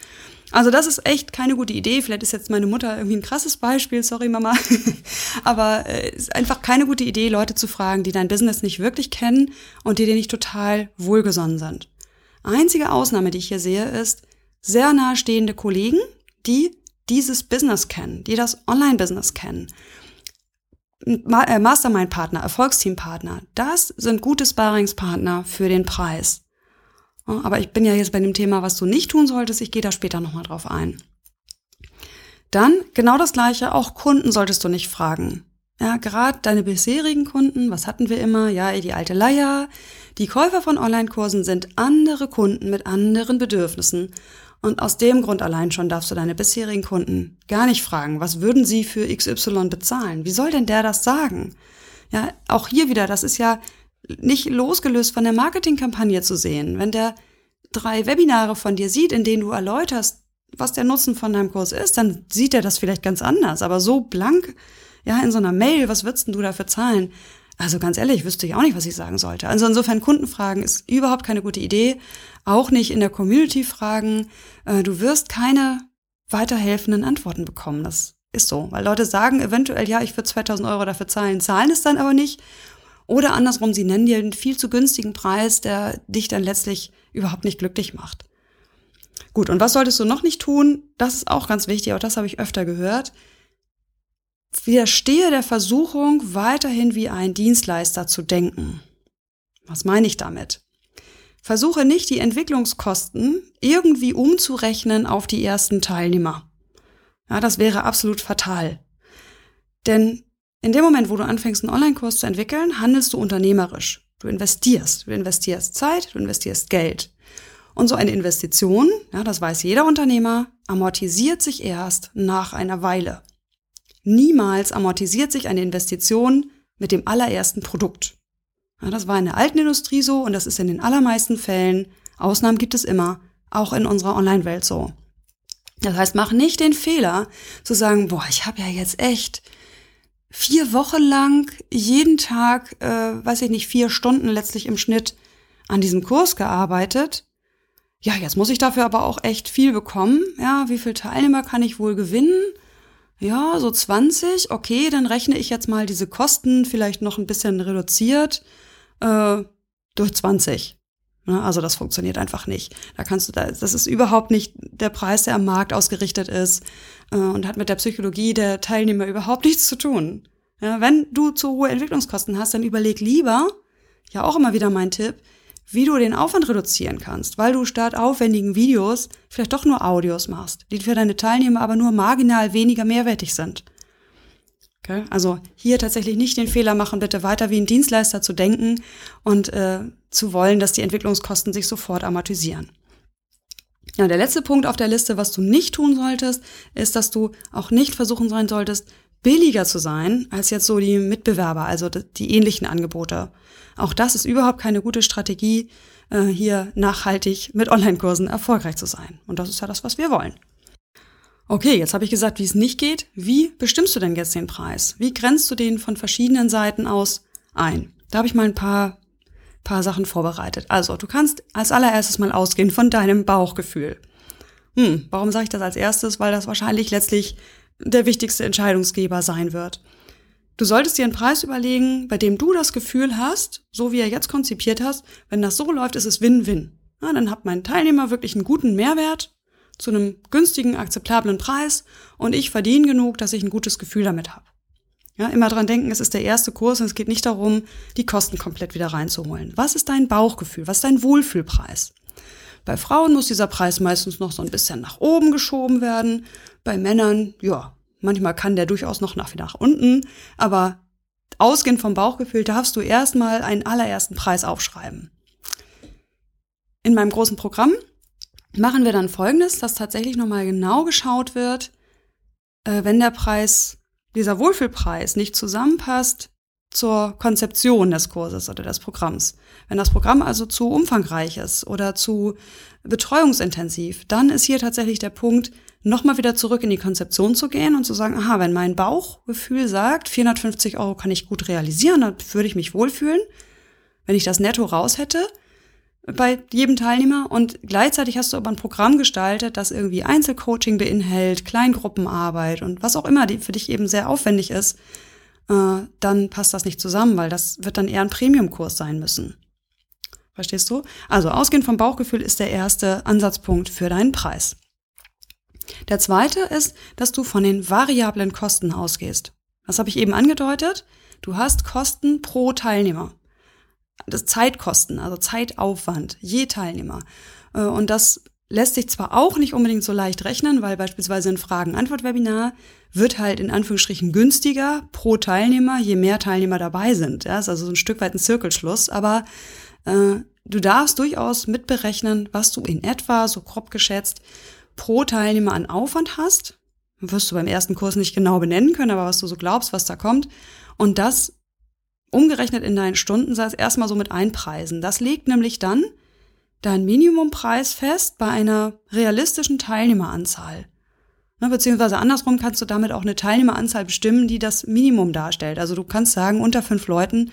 Also das ist echt keine gute Idee. Vielleicht ist jetzt meine Mutter irgendwie ein krasses Beispiel, sorry Mama. Aber es äh, ist einfach keine gute Idee, Leute zu fragen, die dein Business nicht wirklich kennen und die dir nicht total wohlgesonnen sind. Einzige Ausnahme, die ich hier sehe, ist sehr nahestehende Kollegen, die dieses Business kennen, die das Online-Business kennen. Äh, Mastermind-Partner, Erfolgsteam-Partner, das sind gute Sparringspartner für den Preis. Aber ich bin ja jetzt bei dem Thema, was du nicht tun solltest. Ich gehe da später nochmal drauf ein. Dann genau das gleiche, auch Kunden solltest du nicht fragen. Ja, gerade deine bisherigen Kunden, was hatten wir immer? Ja, die alte Leier. Die Käufer von Online-Kursen sind andere Kunden mit anderen Bedürfnissen. Und aus dem Grund allein schon darfst du deine bisherigen Kunden gar nicht fragen, was würden sie für XY bezahlen? Wie soll denn der das sagen? Ja, auch hier wieder, das ist ja nicht losgelöst von der Marketingkampagne zu sehen. Wenn der drei Webinare von dir sieht, in denen du erläuterst, was der Nutzen von deinem Kurs ist, dann sieht er das vielleicht ganz anders. Aber so blank, ja, in so einer Mail, was würdest du dafür zahlen? Also ganz ehrlich, wüsste ich auch nicht, was ich sagen sollte. Also insofern Kundenfragen ist überhaupt keine gute Idee. Auch nicht in der Community fragen. Äh, du wirst keine weiterhelfenden Antworten bekommen. Das ist so. Weil Leute sagen eventuell, ja, ich würde 2000 Euro dafür zahlen, zahlen es dann aber nicht oder andersrum, sie nennen dir einen viel zu günstigen Preis, der dich dann letztlich überhaupt nicht glücklich macht. Gut, und was solltest du noch nicht tun? Das ist auch ganz wichtig, auch das habe ich öfter gehört. Widerstehe der Versuchung, weiterhin wie ein Dienstleister zu denken. Was meine ich damit? Versuche nicht, die Entwicklungskosten irgendwie umzurechnen auf die ersten Teilnehmer. Ja, das wäre absolut fatal. Denn in dem Moment, wo du anfängst, einen Online-Kurs zu entwickeln, handelst du unternehmerisch. Du investierst. Du investierst Zeit, du investierst Geld. Und so eine Investition, ja, das weiß jeder Unternehmer, amortisiert sich erst nach einer Weile. Niemals amortisiert sich eine Investition mit dem allerersten Produkt. Ja, das war in der alten Industrie so und das ist in den allermeisten Fällen, Ausnahmen gibt es immer, auch in unserer Online-Welt so. Das heißt, mach nicht den Fehler zu sagen, boah, ich habe ja jetzt echt vier Wochen lang jeden Tag, äh, weiß ich nicht, vier Stunden letztlich im Schnitt an diesem Kurs gearbeitet. Ja, jetzt muss ich dafür aber auch echt viel bekommen. Ja, wie viele Teilnehmer kann ich wohl gewinnen? Ja, so 20. Okay, dann rechne ich jetzt mal diese Kosten vielleicht noch ein bisschen reduziert äh, durch 20. Ne? Also das funktioniert einfach nicht. Da kannst du, das ist überhaupt nicht der Preis, der am Markt ausgerichtet ist äh, und hat mit der Psychologie der Teilnehmer überhaupt nichts zu tun. Ja, wenn du zu hohe Entwicklungskosten hast, dann überleg lieber, ja auch immer wieder mein Tipp, wie du den Aufwand reduzieren kannst, weil du statt aufwendigen Videos vielleicht doch nur Audios machst, die für deine Teilnehmer aber nur marginal weniger mehrwertig sind. Okay? Also hier tatsächlich nicht den Fehler machen, bitte weiter wie ein Dienstleister zu denken und äh, zu wollen, dass die Entwicklungskosten sich sofort amortisieren. Ja, der letzte Punkt auf der Liste, was du nicht tun solltest, ist, dass du auch nicht versuchen sein solltest, billiger zu sein als jetzt so die Mitbewerber, also die ähnlichen Angebote. Auch das ist überhaupt keine gute Strategie, äh, hier nachhaltig mit Online-Kursen erfolgreich zu sein. Und das ist ja das, was wir wollen. Okay, jetzt habe ich gesagt, wie es nicht geht. Wie bestimmst du denn jetzt den Preis? Wie grenzt du den von verschiedenen Seiten aus ein? Da habe ich mal ein paar paar Sachen vorbereitet. Also, du kannst als allererstes mal ausgehen von deinem Bauchgefühl. Hm, warum sage ich das als erstes? Weil das wahrscheinlich letztlich der wichtigste Entscheidungsgeber sein wird. Du solltest dir einen Preis überlegen, bei dem du das Gefühl hast, so wie er jetzt konzipiert hast, wenn das so läuft, ist es Win-Win. Ja, dann hat mein Teilnehmer wirklich einen guten Mehrwert zu einem günstigen, akzeptablen Preis und ich verdiene genug, dass ich ein gutes Gefühl damit habe. Ja, immer dran denken, es ist der erste Kurs und es geht nicht darum, die Kosten komplett wieder reinzuholen. Was ist dein Bauchgefühl? Was ist dein Wohlfühlpreis? Bei Frauen muss dieser Preis meistens noch so ein bisschen nach oben geschoben werden. Bei Männern, ja, manchmal kann der durchaus noch nach, nach unten. Aber ausgehend vom Bauchgefühl darfst du erstmal einen allerersten Preis aufschreiben. In meinem großen Programm machen wir dann Folgendes, dass tatsächlich nochmal genau geschaut wird, äh, wenn der Preis dieser Wohlfühlpreis nicht zusammenpasst zur Konzeption des Kurses oder des Programms. Wenn das Programm also zu umfangreich ist oder zu betreuungsintensiv, dann ist hier tatsächlich der Punkt, nochmal wieder zurück in die Konzeption zu gehen und zu sagen, aha, wenn mein Bauchgefühl sagt, 450 Euro kann ich gut realisieren, dann würde ich mich wohlfühlen, wenn ich das netto raus hätte bei jedem Teilnehmer und gleichzeitig hast du aber ein Programm gestaltet, das irgendwie Einzelcoaching beinhält, Kleingruppenarbeit und was auch immer die für dich eben sehr aufwendig ist, äh, dann passt das nicht zusammen, weil das wird dann eher ein Premiumkurs sein müssen. Verstehst du? Also ausgehend vom Bauchgefühl ist der erste Ansatzpunkt für deinen Preis. Der zweite ist, dass du von den variablen Kosten ausgehst. Das habe ich eben angedeutet. Du hast Kosten pro Teilnehmer. Das Zeitkosten, also Zeitaufwand, je Teilnehmer. Äh, und das lässt sich zwar auch nicht unbedingt so leicht rechnen, weil beispielsweise ein Fragen-Antwort-Webinar wird halt in Anführungsstrichen günstiger pro Teilnehmer, je mehr Teilnehmer dabei sind. Ja, ist also so ein Stück weit ein Zirkelschluss, aber äh, du darfst durchaus mitberechnen, was du in etwa, so grob geschätzt, pro Teilnehmer an Aufwand hast. Wirst du beim ersten Kurs nicht genau benennen können, aber was du so glaubst, was da kommt. Und das umgerechnet in deinen Stundensatz erstmal so mit einpreisen. Das legt nämlich dann dein Minimumpreis fest bei einer realistischen Teilnehmeranzahl. Ne, beziehungsweise andersrum kannst du damit auch eine Teilnehmeranzahl bestimmen, die das Minimum darstellt. Also du kannst sagen, unter fünf Leuten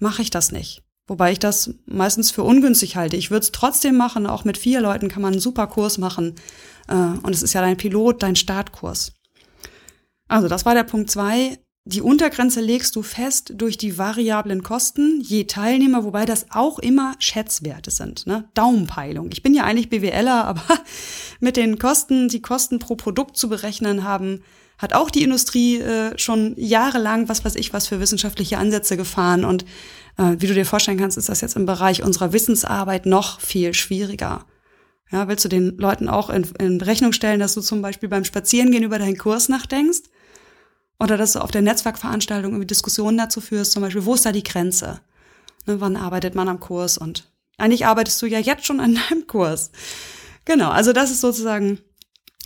mache ich das nicht. Wobei ich das meistens für ungünstig halte. Ich würde es trotzdem machen. Auch mit vier Leuten kann man einen super Kurs machen. Äh, und es ist ja dein Pilot, dein Startkurs. Also das war der Punkt zwei. Die Untergrenze legst du fest durch die variablen Kosten je Teilnehmer, wobei das auch immer Schätzwerte sind, ne? Daumenpeilung. Ich bin ja eigentlich BWLer, aber mit den Kosten, die Kosten pro Produkt zu berechnen haben, hat auch die Industrie äh, schon jahrelang, was weiß ich, was für wissenschaftliche Ansätze gefahren. Und äh, wie du dir vorstellen kannst, ist das jetzt im Bereich unserer Wissensarbeit noch viel schwieriger. Ja, willst du den Leuten auch in, in Rechnung stellen, dass du zum Beispiel beim Spazierengehen über deinen Kurs nachdenkst? Oder dass du auf der Netzwerkveranstaltung irgendwie Diskussionen dazu führst, zum Beispiel, wo ist da die Grenze? Ne, wann arbeitet man am Kurs? Und eigentlich arbeitest du ja jetzt schon an deinem Kurs. Genau, also das ist sozusagen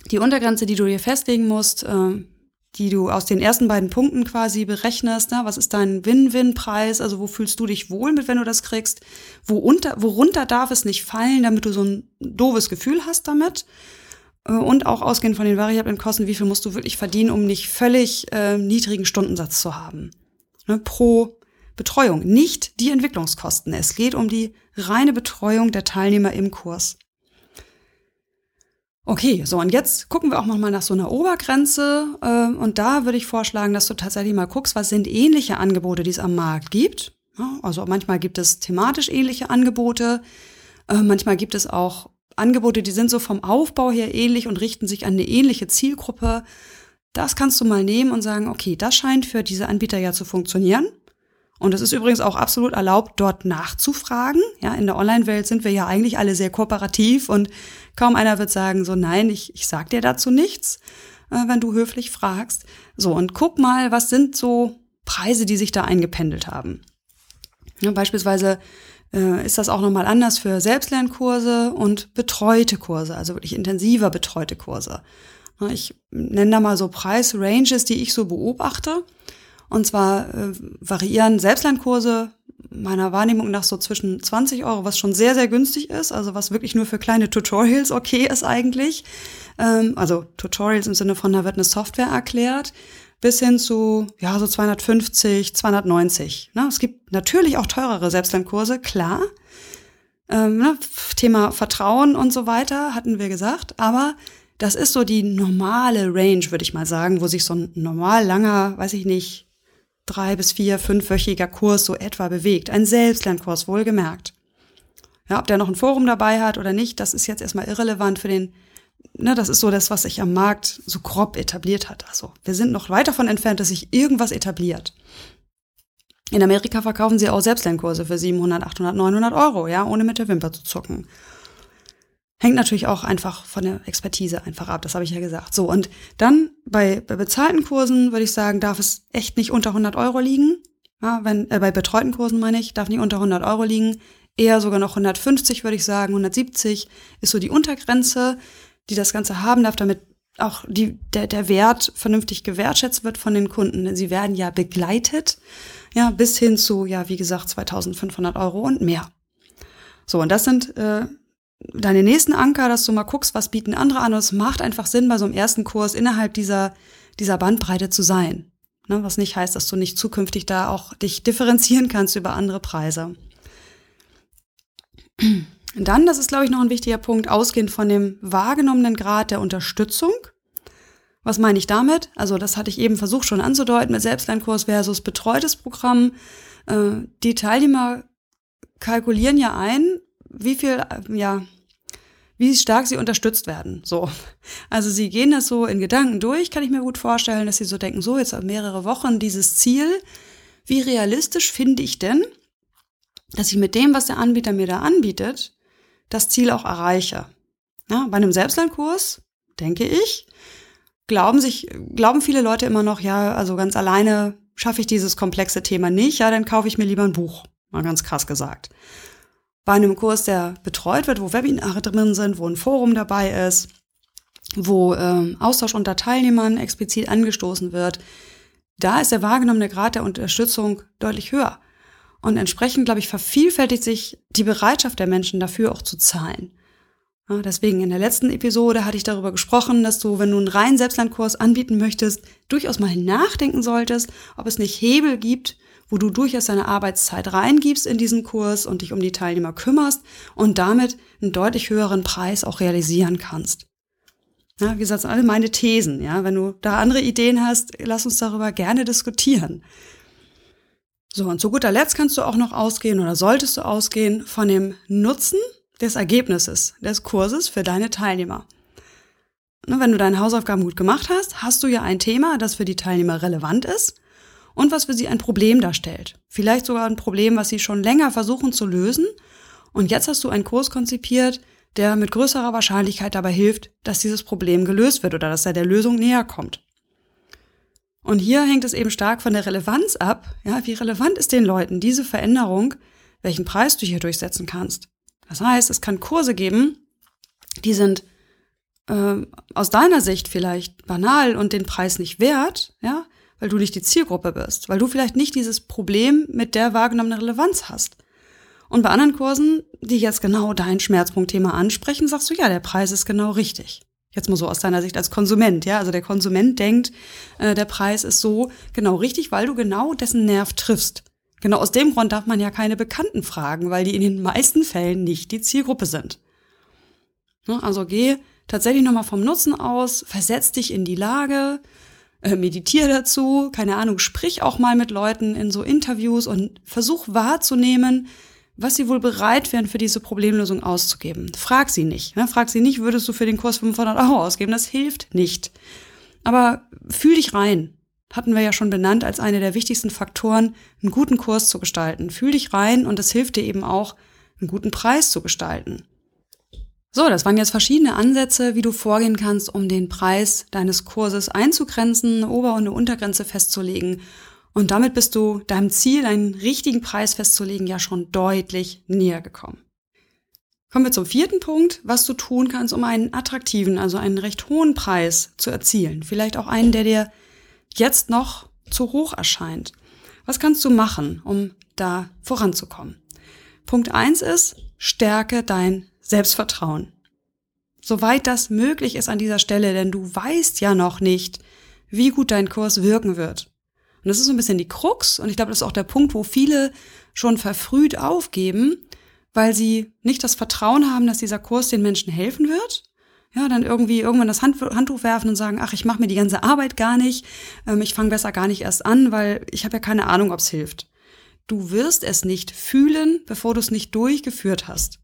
die Untergrenze, die du dir festlegen musst, äh, die du aus den ersten beiden Punkten quasi berechnest. Ne? Was ist dein Win-Win-Preis? Also wo fühlst du dich wohl mit, wenn du das kriegst? Wo unter, worunter darf es nicht fallen, damit du so ein doofes Gefühl hast damit? Äh, und auch ausgehend von den variablen Kosten, wie viel musst du wirklich verdienen, um nicht völlig äh, niedrigen Stundensatz zu haben. Ne, pro Betreuung, nicht die Entwicklungskosten. Es geht um die reine Betreuung der Teilnehmer im Kurs. Okay, so und jetzt gucken wir auch noch mal nach so einer Obergrenze äh, und da würde ich vorschlagen, dass du tatsächlich mal guckst, was sind ähnliche Angebote, die es am Markt gibt. Ja, also manchmal gibt es thematisch ähnliche Angebote, äh, manchmal gibt es auch Angebote, die sind so vom Aufbau her ähnlich und richten sich an eine ähnliche Zielgruppe. Das kannst du mal nehmen und sagen, okay, das scheint für diese Anbieter ja zu funktionieren. Und es ist übrigens auch absolut erlaubt, dort nachzufragen. Ja, in der Online-Welt sind wir ja eigentlich alle sehr kooperativ und kaum einer wird sagen, so nein, ich, ich sag dir dazu nichts, äh, wenn du höflich fragst. So, und guck mal, was sind so Preise, die sich da eingependelt haben. Ja, beispielsweise äh, ist das auch nochmal anders für Selbstlernkurse und betreute Kurse, also wirklich intensiver betreute Kurse. Ich nenne da mal so Preisranges, die ich so beobachte. Und zwar äh, variieren Selbstlernkurse meiner Wahrnehmung nach so zwischen 20 Euro, was schon sehr, sehr günstig ist, also was wirklich nur für kleine Tutorials okay ist eigentlich. Ähm, also Tutorials im Sinne von, da wird eine Software erklärt, bis hin zu, ja, so 250, 290. Ne? Es gibt natürlich auch teurere Selbstlernkurse, klar. Ähm, ne? Thema Vertrauen und so weiter hatten wir gesagt, aber das ist so die normale Range, würde ich mal sagen, wo sich so ein normal langer, weiß ich nicht, drei bis vier, fünfwöchiger Kurs so etwa bewegt. Ein Selbstlernkurs, wohlgemerkt. Ja, ob der noch ein Forum dabei hat oder nicht, das ist jetzt erstmal irrelevant für den ne, das ist so das, was sich am Markt so grob etabliert hat. Also wir sind noch weit davon entfernt, dass sich irgendwas etabliert. In Amerika verkaufen sie auch Selbstlernkurse für 700, 800, 900 Euro, ja, ohne mit der Wimper zu zucken. Hängt natürlich auch einfach von der Expertise einfach ab, das habe ich ja gesagt. So, und dann bei, bei bezahlten Kursen würde ich sagen, darf es echt nicht unter 100 Euro liegen. Ja, wenn, äh, bei betreuten Kursen meine ich, darf nicht unter 100 Euro liegen. Eher sogar noch 150 würde ich sagen, 170 ist so die Untergrenze die das Ganze haben darf, damit auch die, der, der Wert vernünftig gewertschätzt wird von den Kunden. Sie werden ja begleitet, ja, bis hin zu, ja, wie gesagt, 2500 Euro und mehr. So, und das sind äh, deine nächsten Anker, dass du mal guckst, was bieten andere an. Und es macht einfach Sinn, bei so einem ersten Kurs innerhalb dieser, dieser Bandbreite zu sein. Ne, was nicht heißt, dass du nicht zukünftig da auch dich differenzieren kannst über andere Preise. Dann, das ist, glaube ich, noch ein wichtiger Punkt, ausgehend von dem wahrgenommenen Grad der Unterstützung. Was meine ich damit? Also, das hatte ich eben versucht schon anzudeuten mit Selbstlernkurs versus betreutes Programm. Äh, die Teilnehmer kalkulieren ja ein, wie viel, ja, wie stark sie unterstützt werden. So. Also sie gehen das so in Gedanken durch, kann ich mir gut vorstellen, dass sie so denken, so jetzt mehrere Wochen dieses Ziel. Wie realistisch finde ich denn, dass ich mit dem, was der Anbieter mir da anbietet, das Ziel auch erreiche? Ja, bei einem Selbstlernkurs, denke ich, glauben sich, glauben viele Leute immer noch, ja, also ganz alleine schaffe ich dieses komplexe Thema nicht, ja, dann kaufe ich mir lieber ein Buch. Mal ganz krass gesagt bei einem Kurs, der betreut wird, wo Webinare drin sind, wo ein Forum dabei ist, wo ähm, Austausch unter Teilnehmern explizit angestoßen wird, da ist der wahrgenommene Grad der Unterstützung deutlich höher. Und entsprechend, glaube ich, vervielfältigt sich die Bereitschaft der Menschen dafür auch zu zahlen. Ja, deswegen in der letzten Episode hatte ich darüber gesprochen, dass du, wenn du einen reinen Selbstlernkurs anbieten möchtest, durchaus mal nachdenken solltest, ob es nicht Hebel gibt, wo du durchaus deine Arbeitszeit reingibst in diesen Kurs und dich um die Teilnehmer kümmerst und damit einen deutlich höheren Preis auch realisieren kannst. Ja, wie gesagt, alle meine Thesen. Ja, wenn du da andere Ideen hast, lass uns darüber gerne diskutieren. So, und zu guter Letzt kannst du auch noch ausgehen oder solltest du ausgehen von dem Nutzen des Ergebnisses des Kurses für deine Teilnehmer. Wenn du deine Hausaufgaben gut gemacht hast, hast du ja ein Thema, das für die Teilnehmer relevant ist und was für sie ein Problem darstellt. Vielleicht sogar ein Problem, was sie schon länger versuchen zu lösen. Und jetzt hast du einen Kurs konzipiert, der mit größerer Wahrscheinlichkeit dabei hilft, dass dieses Problem gelöst wird oder dass er der Lösung näher kommt. Und hier hängt es eben stark von der Relevanz ab. Ja, wie relevant ist den Leuten diese Veränderung, welchen Preis du hier durchsetzen kannst? Das heißt, es kann Kurse geben, die sind äh, aus deiner Sicht vielleicht banal und den Preis nicht wert, ja, weil du nicht die Zielgruppe bist, weil du vielleicht nicht dieses Problem mit der wahrgenommenen Relevanz hast. Und bei anderen Kursen, die jetzt genau dein Schmerzpunktthema ansprechen, sagst du, ja, der Preis ist genau richtig. Jetzt mal so aus deiner Sicht als Konsument, ja. Also der Konsument denkt, äh, der Preis ist so genau richtig, weil du genau dessen Nerv triffst. Genau aus dem Grund darf man ja keine Bekannten fragen, weil die in den meisten Fällen nicht die Zielgruppe sind. Ne, also geh tatsächlich nochmal vom Nutzen aus, versetz dich in die Lage, äh, meditiere dazu, keine Ahnung, sprich auch mal mit Leuten in so Interviews und versuch wahrzunehmen, was sie wohl bereit wären, für diese Problemlösung auszugeben. Frag sie nicht. Ne? Frag sie nicht, würdest du für den Kurs 500 Euro ausgeben? Das hilft nicht. Aber fühl dich rein. Hatten wir ja schon benannt als eine der wichtigsten Faktoren, einen guten Kurs zu gestalten. Fühl dich rein und es hilft dir eben auch, einen guten Preis zu gestalten. So, das waren jetzt verschiedene Ansätze, wie du vorgehen kannst, um den Preis deines Kurses einzugrenzen, eine Ober- und eine Untergrenze festzulegen. Und damit bist du deinem Ziel, einen richtigen Preis festzulegen, ja schon deutlich näher gekommen. Kommen wir zum vierten Punkt, was du tun kannst, um einen attraktiven, also einen recht hohen Preis zu erzielen. Vielleicht auch einen, der dir jetzt noch zu hoch erscheint. Was kannst du machen, um da voranzukommen? Punkt eins ist, stärke dein Selbstvertrauen. Soweit das möglich ist an dieser Stelle, denn du weißt ja noch nicht, wie gut dein Kurs wirken wird. Und das ist so ein bisschen die Krux und ich glaube, das ist auch der Punkt, wo viele schon verfrüht aufgeben, weil sie nicht das Vertrauen haben, dass dieser Kurs den Menschen helfen wird. Ja, dann irgendwie irgendwann das Hand, Handtuch werfen und sagen, ach, ich mache mir die ganze Arbeit gar nicht, ähm, ich fange besser gar nicht erst an, weil ich habe ja keine Ahnung, ob es hilft. Du wirst es nicht fühlen, bevor du es nicht durchgeführt hast.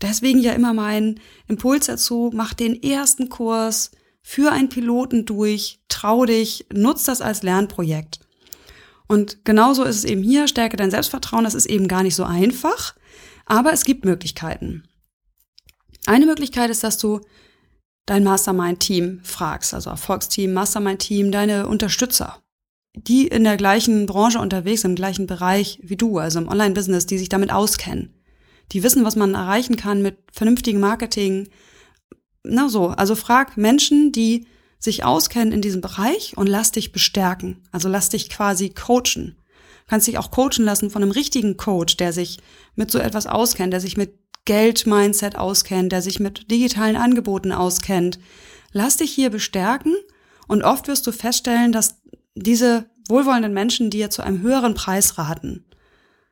Deswegen ja immer mein Impuls dazu, mach den ersten Kurs, für einen Piloten durch, trau dich, nutz das als Lernprojekt. Und genauso ist es eben hier, stärke dein Selbstvertrauen, das ist eben gar nicht so einfach, aber es gibt Möglichkeiten. Eine Möglichkeit ist, dass du dein Mastermind-Team fragst, also Erfolgsteam, Mastermind-Team, deine Unterstützer, die in der gleichen Branche unterwegs, im gleichen Bereich wie du, also im Online-Business, die sich damit auskennen die wissen, was man erreichen kann mit vernünftigem Marketing. Na so, also frag Menschen, die sich auskennen in diesem Bereich und lass dich bestärken. Also lass dich quasi coachen. Du kannst dich auch coachen lassen von einem richtigen Coach, der sich mit so etwas auskennt, der sich mit Geld-Mindset auskennt, der sich mit digitalen Angeboten auskennt. Lass dich hier bestärken und oft wirst du feststellen, dass diese wohlwollenden Menschen dir zu einem höheren Preis raten.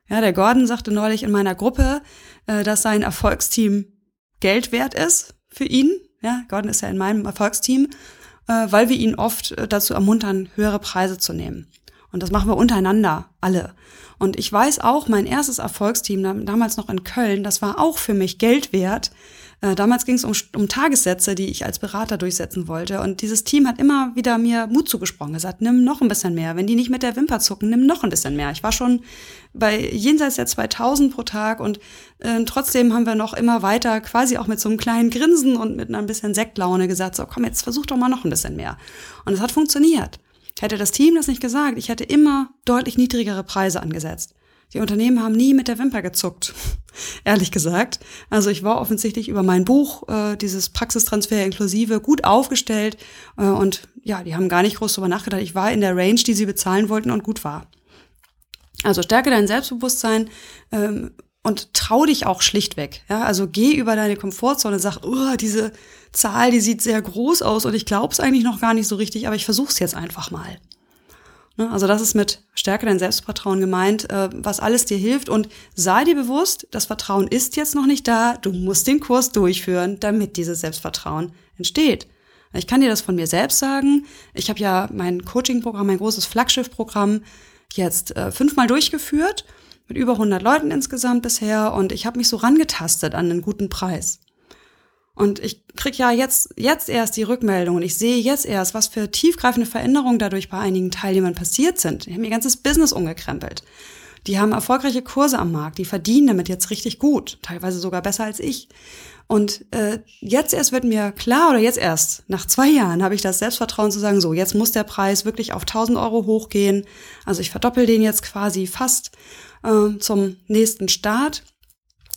Ja, der Gordon sagte neulich in meiner Gruppe, äh, dass sein Erfolgsteam Geld wert ist für ihn. Ja, Gordon ist ja in meinem Erfolgsteam, weil wir ihn oft äh, dazu ermuntern, höhere Preise zu nehmen. Und das machen wir untereinander, alle. Und ich weiß auch, mein erstes Erfolgsteam, damals noch in Köln, das war auch für mich Geld wert, äh, damals ging es um, um Tagessätze, die ich als Berater durchsetzen wollte. Und dieses Team hat immer wieder mir Mut zugesprochen, gesagt, nimm noch ein bisschen mehr. Wenn die nicht mit der Wimper zucken, nimm noch ein bisschen mehr. Ich war schon bei jenseits der 2000 pro Tag und äh, trotzdem haben wir noch immer weiter quasi auch mit so einem kleinen Grinsen und mit einer bisschen Sektlaune gesagt, so komm, jetzt versuch doch mal noch ein bisschen mehr. Und es hat funktioniert. Hätte das Team das nicht gesagt, ich hätte immer deutlich niedrigere Preise angesetzt. Die Unternehmen haben nie mit der Wimper gezuckt, ehrlich gesagt. Also ich war offensichtlich über mein Buch, äh, dieses Praxistransfer inklusive, gut aufgestellt äh, und ja, die haben gar nicht groß drüber nachgedacht. Ich war in der Range, die sie bezahlen wollten und gut war. Also stärke dein Selbstbewusstsein ähm, und trau dich auch schlichtweg. Ja? Also geh über deine Komfortzone, sag, oh, diese Zahl, die sieht sehr groß aus und ich glaube es eigentlich noch gar nicht so richtig, aber ich versuch's jetzt einfach mal. Ne? Also das ist mit Stärke dein Selbstvertrauen gemeint, äh, was alles dir hilft. Und sei dir bewusst, das Vertrauen ist jetzt noch nicht da. Du musst den Kurs durchführen, damit dieses Selbstvertrauen entsteht. Ich kann dir das von mir selbst sagen. Ich habe ja mein Coaching-Programm, mein großes Flaggschiff-Programm jetzt äh, fünfmal durchgeführt, mit über 100 Leuten insgesamt bisher. Und ich habe mich so rangetastet an einen guten Preis. Und ich krieg ja jetzt, jetzt erst die Rückmeldung und ich sehe jetzt erst, was für tiefgreifende Veränderungen dadurch bei einigen Teilnehmern passiert sind. Die haben ihr ganzes Business umgekrempelt. Die haben erfolgreiche Kurse am Markt, die verdienen damit jetzt richtig gut, teilweise sogar besser als ich. Und äh, jetzt erst wird mir klar, oder jetzt erst, nach zwei Jahren habe ich das Selbstvertrauen zu sagen, so, jetzt muss der Preis wirklich auf 1000 Euro hochgehen. Also ich verdoppel den jetzt quasi fast äh, zum nächsten Start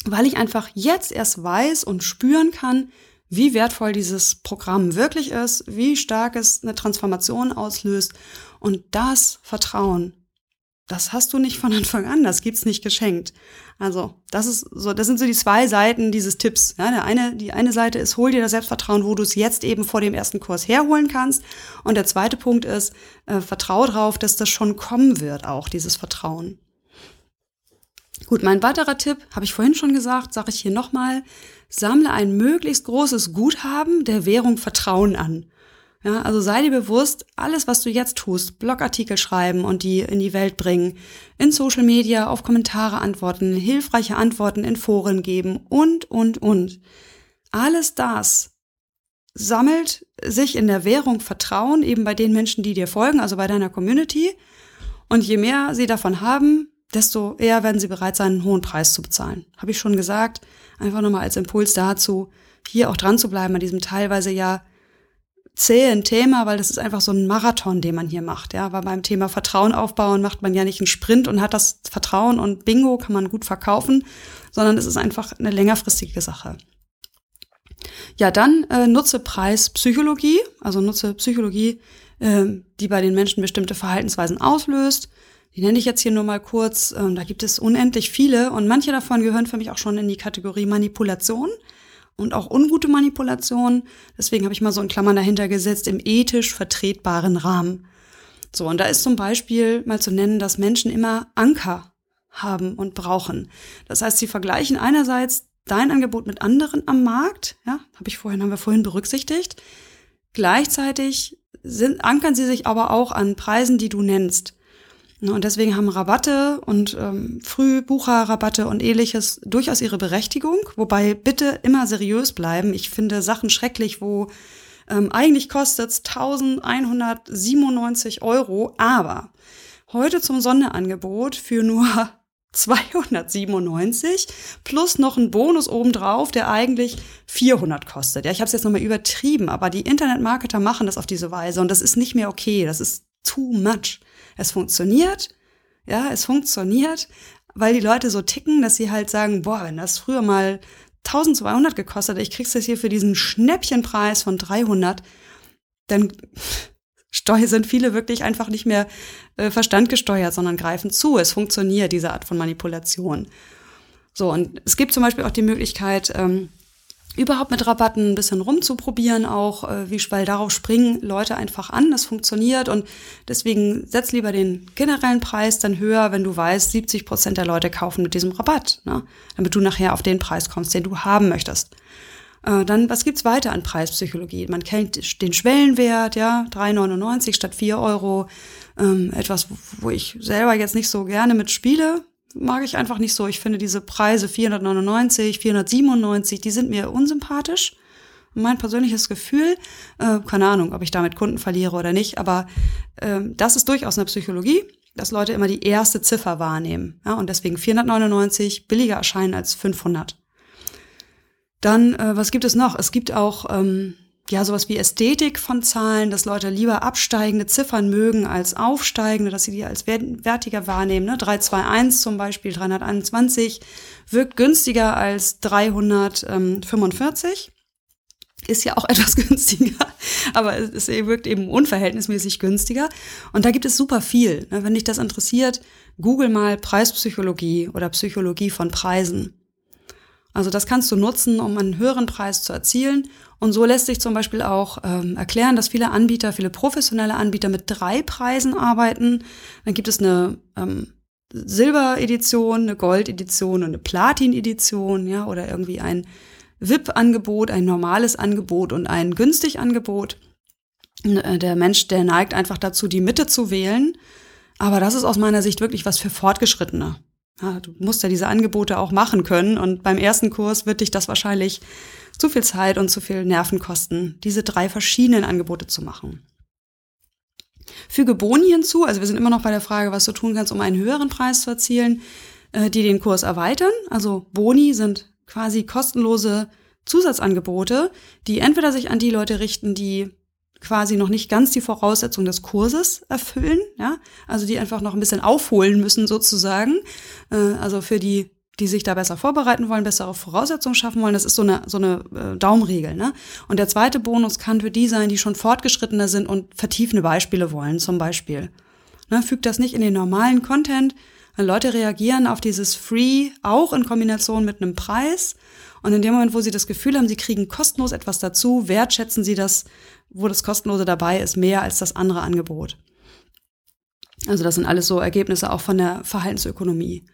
weil ich einfach jetzt erst weiß und spüren kann, wie wertvoll dieses Programm wirklich ist, wie stark es eine Transformation auslöst und das Vertrauen, das hast du nicht von Anfang an, das gibt's nicht geschenkt. Also, das ist so, das sind so die zwei Seiten dieses Tipps. Ja, der eine, die eine Seite ist, hol dir das Selbstvertrauen, wo du es jetzt eben vor dem ersten Kurs herholen kannst. Und der zweite Punkt ist, äh, vertrau drauf, dass das schon kommen wird, auch dieses Vertrauen. Gut, mein weiterer Tipp, habe ich vorhin schon gesagt, sage ich hier nochmal, sammle ein möglichst großes Guthaben der Währung Vertrauen an. Ja, also sei dir bewusst, alles, was du jetzt tust, Blogartikel schreiben und die in die Welt bringen, in Social Media, auf Kommentare antworten, hilfreiche Antworten in Foren geben und, und, und. Alles das sammelt sich in der Währung Vertrauen eben bei den Menschen, die dir folgen, also bei deiner Community. Und je mehr sie davon haben, desto eher werden sie bereit sein, einen hohen Preis zu bezahlen. Habe ich schon gesagt. Einfach nochmal als Impuls dazu, hier auch dran zu bleiben an diesem teilweise ja zähen Thema, weil das ist einfach so ein Marathon, den man hier macht. Ja, weil beim Thema Vertrauen aufbauen macht man ja nicht einen Sprint und hat das Vertrauen und Bingo kann man gut verkaufen, sondern es ist einfach eine längerfristige Sache. Ja, dann äh, nutze Preispsychologie, also nutze Psychologie, äh, die bei den Menschen bestimmte Verhaltensweisen auslöst. Die nenne ich jetzt hier nur mal kurz. Ähm, da gibt es unendlich viele und manche davon gehören für mich auch schon in die Kategorie Manipulation und auch ungute Manipulation. Deswegen habe ich mal so in Klammern dahinter gesetzt, im ethisch vertretbaren Rahmen. So, und da ist zum Beispiel mal zu nennen, dass Menschen immer Anker haben und brauchen. Das heißt, sie vergleichen einerseits dein Angebot mit anderen am Markt, ja, habe ich vorhin, haben wir vorhin berücksichtigt. Gleichzeitig sind, ankern sie sich aber auch an Preisen, die du nennst. Ne, und deswegen haben Rabatte und ähm, Frühbucherrabatte und ähnliches durchaus ihre Berechtigung. Wobei bitte immer seriös bleiben. Ich finde Sachen schrecklich, wo ähm, eigentlich kostet es 1197 Euro, aber heute zum Sonderangebot für nur 297 plus noch ein Bonus obendrauf, der eigentlich 400 kostet. Ja, ich habe es jetzt nochmal übertrieben, aber die Internetmarketer machen das auf diese Weise und das ist nicht mehr okay. Das ist too much. Es funktioniert, ja, es funktioniert, weil die Leute so ticken, dass sie halt sagen, boah, wenn das früher mal 1200 gekostet, ich krieg's das hier für diesen Schnäppchenpreis von 300. dann sind viele wirklich einfach nicht mehr äh, verstandgesteuert, sondern greifen zu. Es funktioniert, diese Art von Manipulation. So, und es gibt zum Beispiel auch die Möglichkeit, ähm, überhaupt mit Rabatten ein bisschen rumzuprobieren, auch äh, wie, weil darauf springen Leute einfach an, das funktioniert und deswegen setz lieber den generellen Preis dann höher, wenn du weißt, 70 Prozent der Leute kaufen mit diesem Rabatt, ne? damit du nachher auf den Preis kommst, den du haben möchtest. Äh, dann, was gibt's weiter an Preispsychologie? Man kennt den Schwellenwert, ja, 3,99 statt 4 Euro. Ähm, etwas, wo ich selber jetzt nicht so gerne mitspiele, mag ich einfach nicht so. Ich finde diese Preise 499, 497, die sind mir unsympathisch. Mein persönliches Gefühl, äh, keine Ahnung, ob ich damit Kunden verliere oder nicht, aber äh, das ist durchaus eine Psychologie, dass Leute immer die erste Ziffer wahrnehmen ja, und deswegen 499 billiger erscheinen als 500. Dann, äh, was gibt es noch? Es gibt auch ähm, ja sowas wie Ästhetik von Zahlen, dass Leute lieber absteigende Ziffern mögen als aufsteigende, dass sie die als wertiger wahrnehmen. Ne? 321 zum Beispiel, 321 wirkt günstiger als 345 ist ja auch etwas günstiger, aber es wirkt eben unverhältnismäßig günstiger. Und da gibt es super viel. Ne? Wenn dich das interessiert, google mal Preispsychologie oder Psychologie von Preisen. Also das kannst du nutzen, um einen höheren Preis zu erzielen. Und so lässt sich zum Beispiel auch ähm, erklären, dass viele Anbieter, viele professionelle Anbieter mit drei Preisen arbeiten. Dann gibt es eine ähm, Silber-Edition, eine Gold-Edition und eine Platin-Edition, ja, oder irgendwie ein VIP-Angebot, ein normales Angebot und ein günstig Angebot. Äh, der Mensch, der neigt einfach dazu, die Mitte zu wählen. Aber das ist aus meiner Sicht wirklich was für Fortgeschrittene. Ja, du musst ja diese Angebote auch machen können und beim ersten Kurs wird dich das wahrscheinlich zu viel Zeit und zu viel Nerven kosten, diese drei verschiedenen Angebote zu machen. Füge Boni hinzu, also wir sind immer noch bei der Frage, was du tun kannst, um einen höheren Preis zu erzielen, äh, die den Kurs erweitern. Also Boni sind quasi kostenlose Zusatzangebote, die entweder sich an die Leute richten, die quasi noch nicht ganz die Voraussetzung des Kurses erfüllen, ja, also die einfach noch ein bisschen aufholen müssen sozusagen, äh, also für die die sich da besser vorbereiten wollen, bessere Voraussetzungen schaffen wollen. Das ist so eine, so eine äh, Daumenregel. Ne? Und der zweite Bonus kann für die sein, die schon fortgeschrittener sind und vertiefende Beispiele wollen, zum Beispiel. Ne? Fügt das nicht in den normalen Content. Leute reagieren auf dieses Free auch in Kombination mit einem Preis. Und in dem Moment, wo sie das Gefühl haben, sie kriegen kostenlos etwas dazu, wertschätzen sie das wo das Kostenlose dabei ist, mehr als das andere Angebot. Also das sind alles so Ergebnisse auch von der Verhaltensökonomie.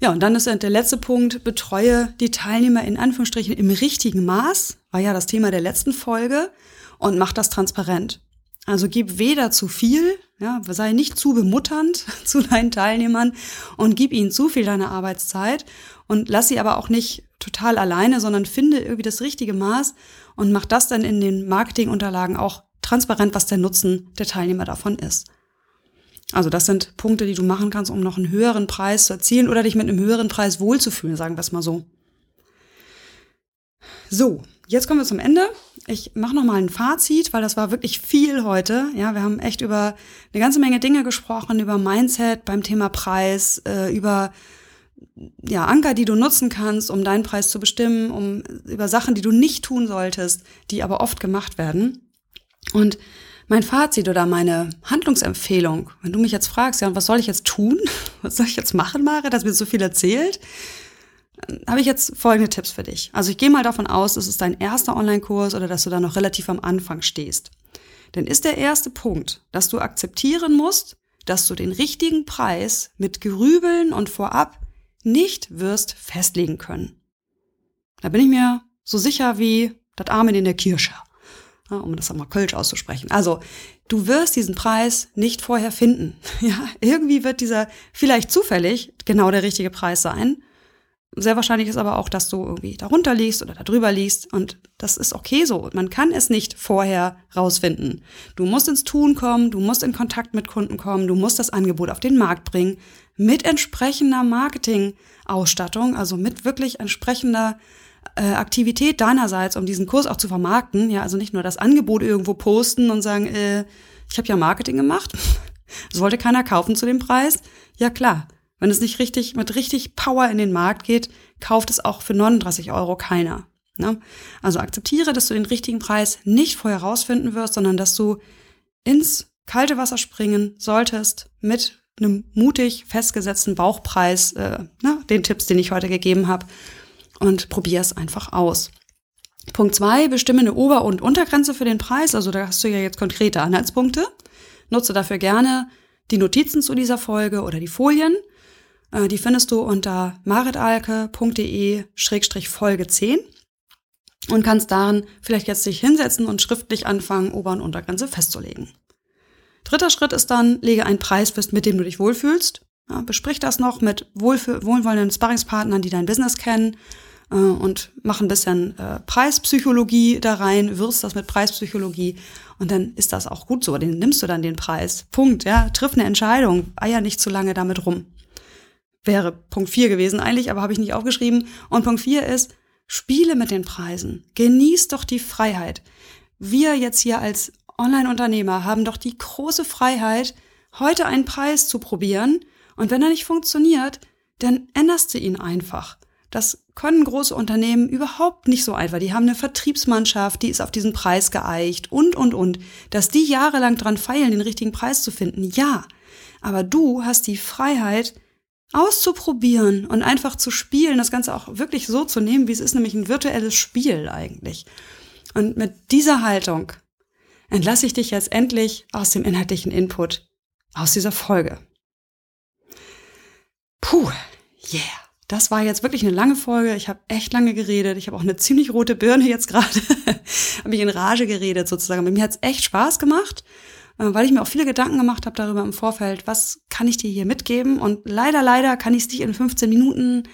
Ja, und dann ist der letzte Punkt, betreue die Teilnehmer in Anführungsstrichen im richtigen Maß, war ja das Thema der letzten Folge, und mach das transparent. Also gib weder zu viel, ja, sei nicht zu bemutternd zu deinen Teilnehmern und gib ihnen zu viel deiner Arbeitszeit und lass sie aber auch nicht total alleine, sondern finde irgendwie das richtige Maß und mach das dann in den Marketingunterlagen auch transparent, was der Nutzen der Teilnehmer davon ist. Also das sind Punkte, die du machen kannst, um noch einen höheren Preis zu erzielen oder dich mit einem höheren Preis wohlzufühlen, sagen wir es mal so. So, jetzt kommen wir zum Ende. Ich mache noch mal ein Fazit, weil das war wirklich viel heute. Ja, wir haben echt über eine ganze Menge Dinge gesprochen, über Mindset beim Thema Preis, äh, über ja, Anker, die du nutzen kannst, um deinen Preis zu bestimmen, um über Sachen, die du nicht tun solltest, die aber oft gemacht werden. Und mein Fazit oder meine Handlungsempfehlung, wenn du mich jetzt fragst, ja, und was soll ich jetzt tun? Was soll ich jetzt machen, Mare, dass mir so viel erzählt? Habe ich jetzt folgende Tipps für dich. Also ich gehe mal davon aus, es ist dein erster Online-Kurs oder dass du da noch relativ am Anfang stehst. Denn ist der erste Punkt, dass du akzeptieren musst, dass du den richtigen Preis mit Grübeln und vorab nicht wirst festlegen können. Da bin ich mir so sicher wie das Amen in der Kirche, ja, um das einmal Kölsch auszusprechen. Also, du wirst diesen Preis nicht vorher finden. Ja, irgendwie wird dieser vielleicht zufällig genau der richtige Preis sein. Sehr wahrscheinlich ist aber auch, dass du irgendwie darunter liegst oder darüber liegst und das ist okay so. Man kann es nicht vorher rausfinden. Du musst ins Tun kommen, du musst in Kontakt mit Kunden kommen, du musst das Angebot auf den Markt bringen mit entsprechender Marketingausstattung, also mit wirklich entsprechender äh, Aktivität deinerseits, um diesen Kurs auch zu vermarkten. Ja, also nicht nur das Angebot irgendwo posten und sagen, äh, ich habe ja Marketing gemacht. Das wollte keiner kaufen zu dem Preis. Ja klar, wenn es nicht richtig mit richtig Power in den Markt geht, kauft es auch für 39 Euro keiner. Ne? Also akzeptiere, dass du den richtigen Preis nicht vorher rausfinden wirst, sondern dass du ins kalte Wasser springen solltest mit einem mutig festgesetzten Bauchpreis, äh, ne, den Tipps, den ich heute gegeben habe, und probier es einfach aus. Punkt zwei: bestimme eine Ober- und Untergrenze für den Preis. Also da hast du ja jetzt konkrete Anhaltspunkte. Nutze dafür gerne die Notizen zu dieser Folge oder die Folien. Äh, die findest du unter maritalke.de-folge 10 und kannst darin vielleicht jetzt dich hinsetzen und schriftlich anfangen, Ober- und Untergrenze festzulegen. Dritter Schritt ist dann, lege einen Preis fest, mit dem du dich wohlfühlst. Ja, besprich das noch mit wohlwollenden Sparringspartnern, die dein Business kennen äh, und mach ein bisschen äh, Preispsychologie da rein, wirst das mit Preispsychologie und dann ist das auch gut so. Den nimmst du dann den Preis. Punkt. Ja, triff eine Entscheidung. Eier nicht zu lange damit rum. Wäre Punkt 4 gewesen eigentlich, aber habe ich nicht aufgeschrieben. Und Punkt 4 ist, spiele mit den Preisen. Genieß doch die Freiheit. Wir jetzt hier als Online-Unternehmer haben doch die große Freiheit, heute einen Preis zu probieren und wenn er nicht funktioniert, dann änderst du ihn einfach. Das können große Unternehmen überhaupt nicht so einfach. Die haben eine Vertriebsmannschaft, die ist auf diesen Preis geeicht und, und, und. Dass die jahrelang dran feilen, den richtigen Preis zu finden, ja. Aber du hast die Freiheit, auszuprobieren und einfach zu spielen, das Ganze auch wirklich so zu nehmen, wie es ist, nämlich ein virtuelles Spiel eigentlich. Und mit dieser Haltung entlasse ich dich jetzt endlich aus dem inhaltlichen Input aus dieser Folge. Puh, yeah. Das war jetzt wirklich eine lange Folge. Ich habe echt lange geredet. Ich habe auch eine ziemlich rote Birne jetzt gerade. habe mich in Rage geredet sozusagen. Mir hat's echt Spaß gemacht, äh, weil ich mir auch viele Gedanken gemacht habe darüber im Vorfeld, was kann ich dir hier mitgeben? Und leider, leider kann ich es nicht in 15 Minuten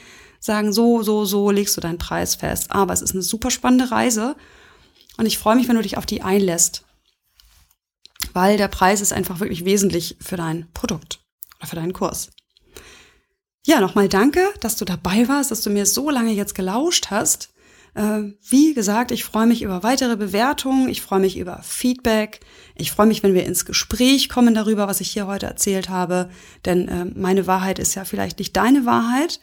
sagen, so, so, so legst du deinen Preis fest. Aber es ist eine super spannende Reise. Und ich freue mich, wenn du dich auf die einlässt weil der Preis ist einfach wirklich wesentlich für dein Produkt oder für deinen Kurs. Ja, nochmal danke, dass du dabei warst, dass du mir so lange jetzt gelauscht hast. Äh, wie gesagt, ich freue mich über weitere Bewertungen, ich freue mich über Feedback, ich freue mich, wenn wir ins Gespräch kommen darüber, was ich hier heute erzählt habe, denn äh, meine Wahrheit ist ja vielleicht nicht deine Wahrheit.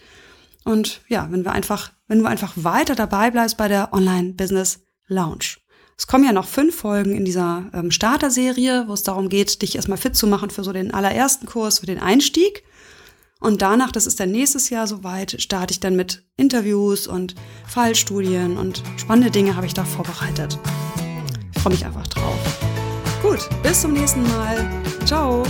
Und ja, wenn wir einfach, wenn du einfach weiter dabei bleibst bei der Online Business Lounge. Es kommen ja noch fünf Folgen in dieser ähm, Starter-Serie, wo es darum geht, dich erstmal fit zu machen für so den allerersten Kurs, für den Einstieg. Und danach, das ist dann nächstes Jahr soweit, starte ich dann mit Interviews und Fallstudien und spannende Dinge habe ich da vorbereitet. Ich freue mich einfach drauf. Gut, bis zum nächsten Mal. Ciao.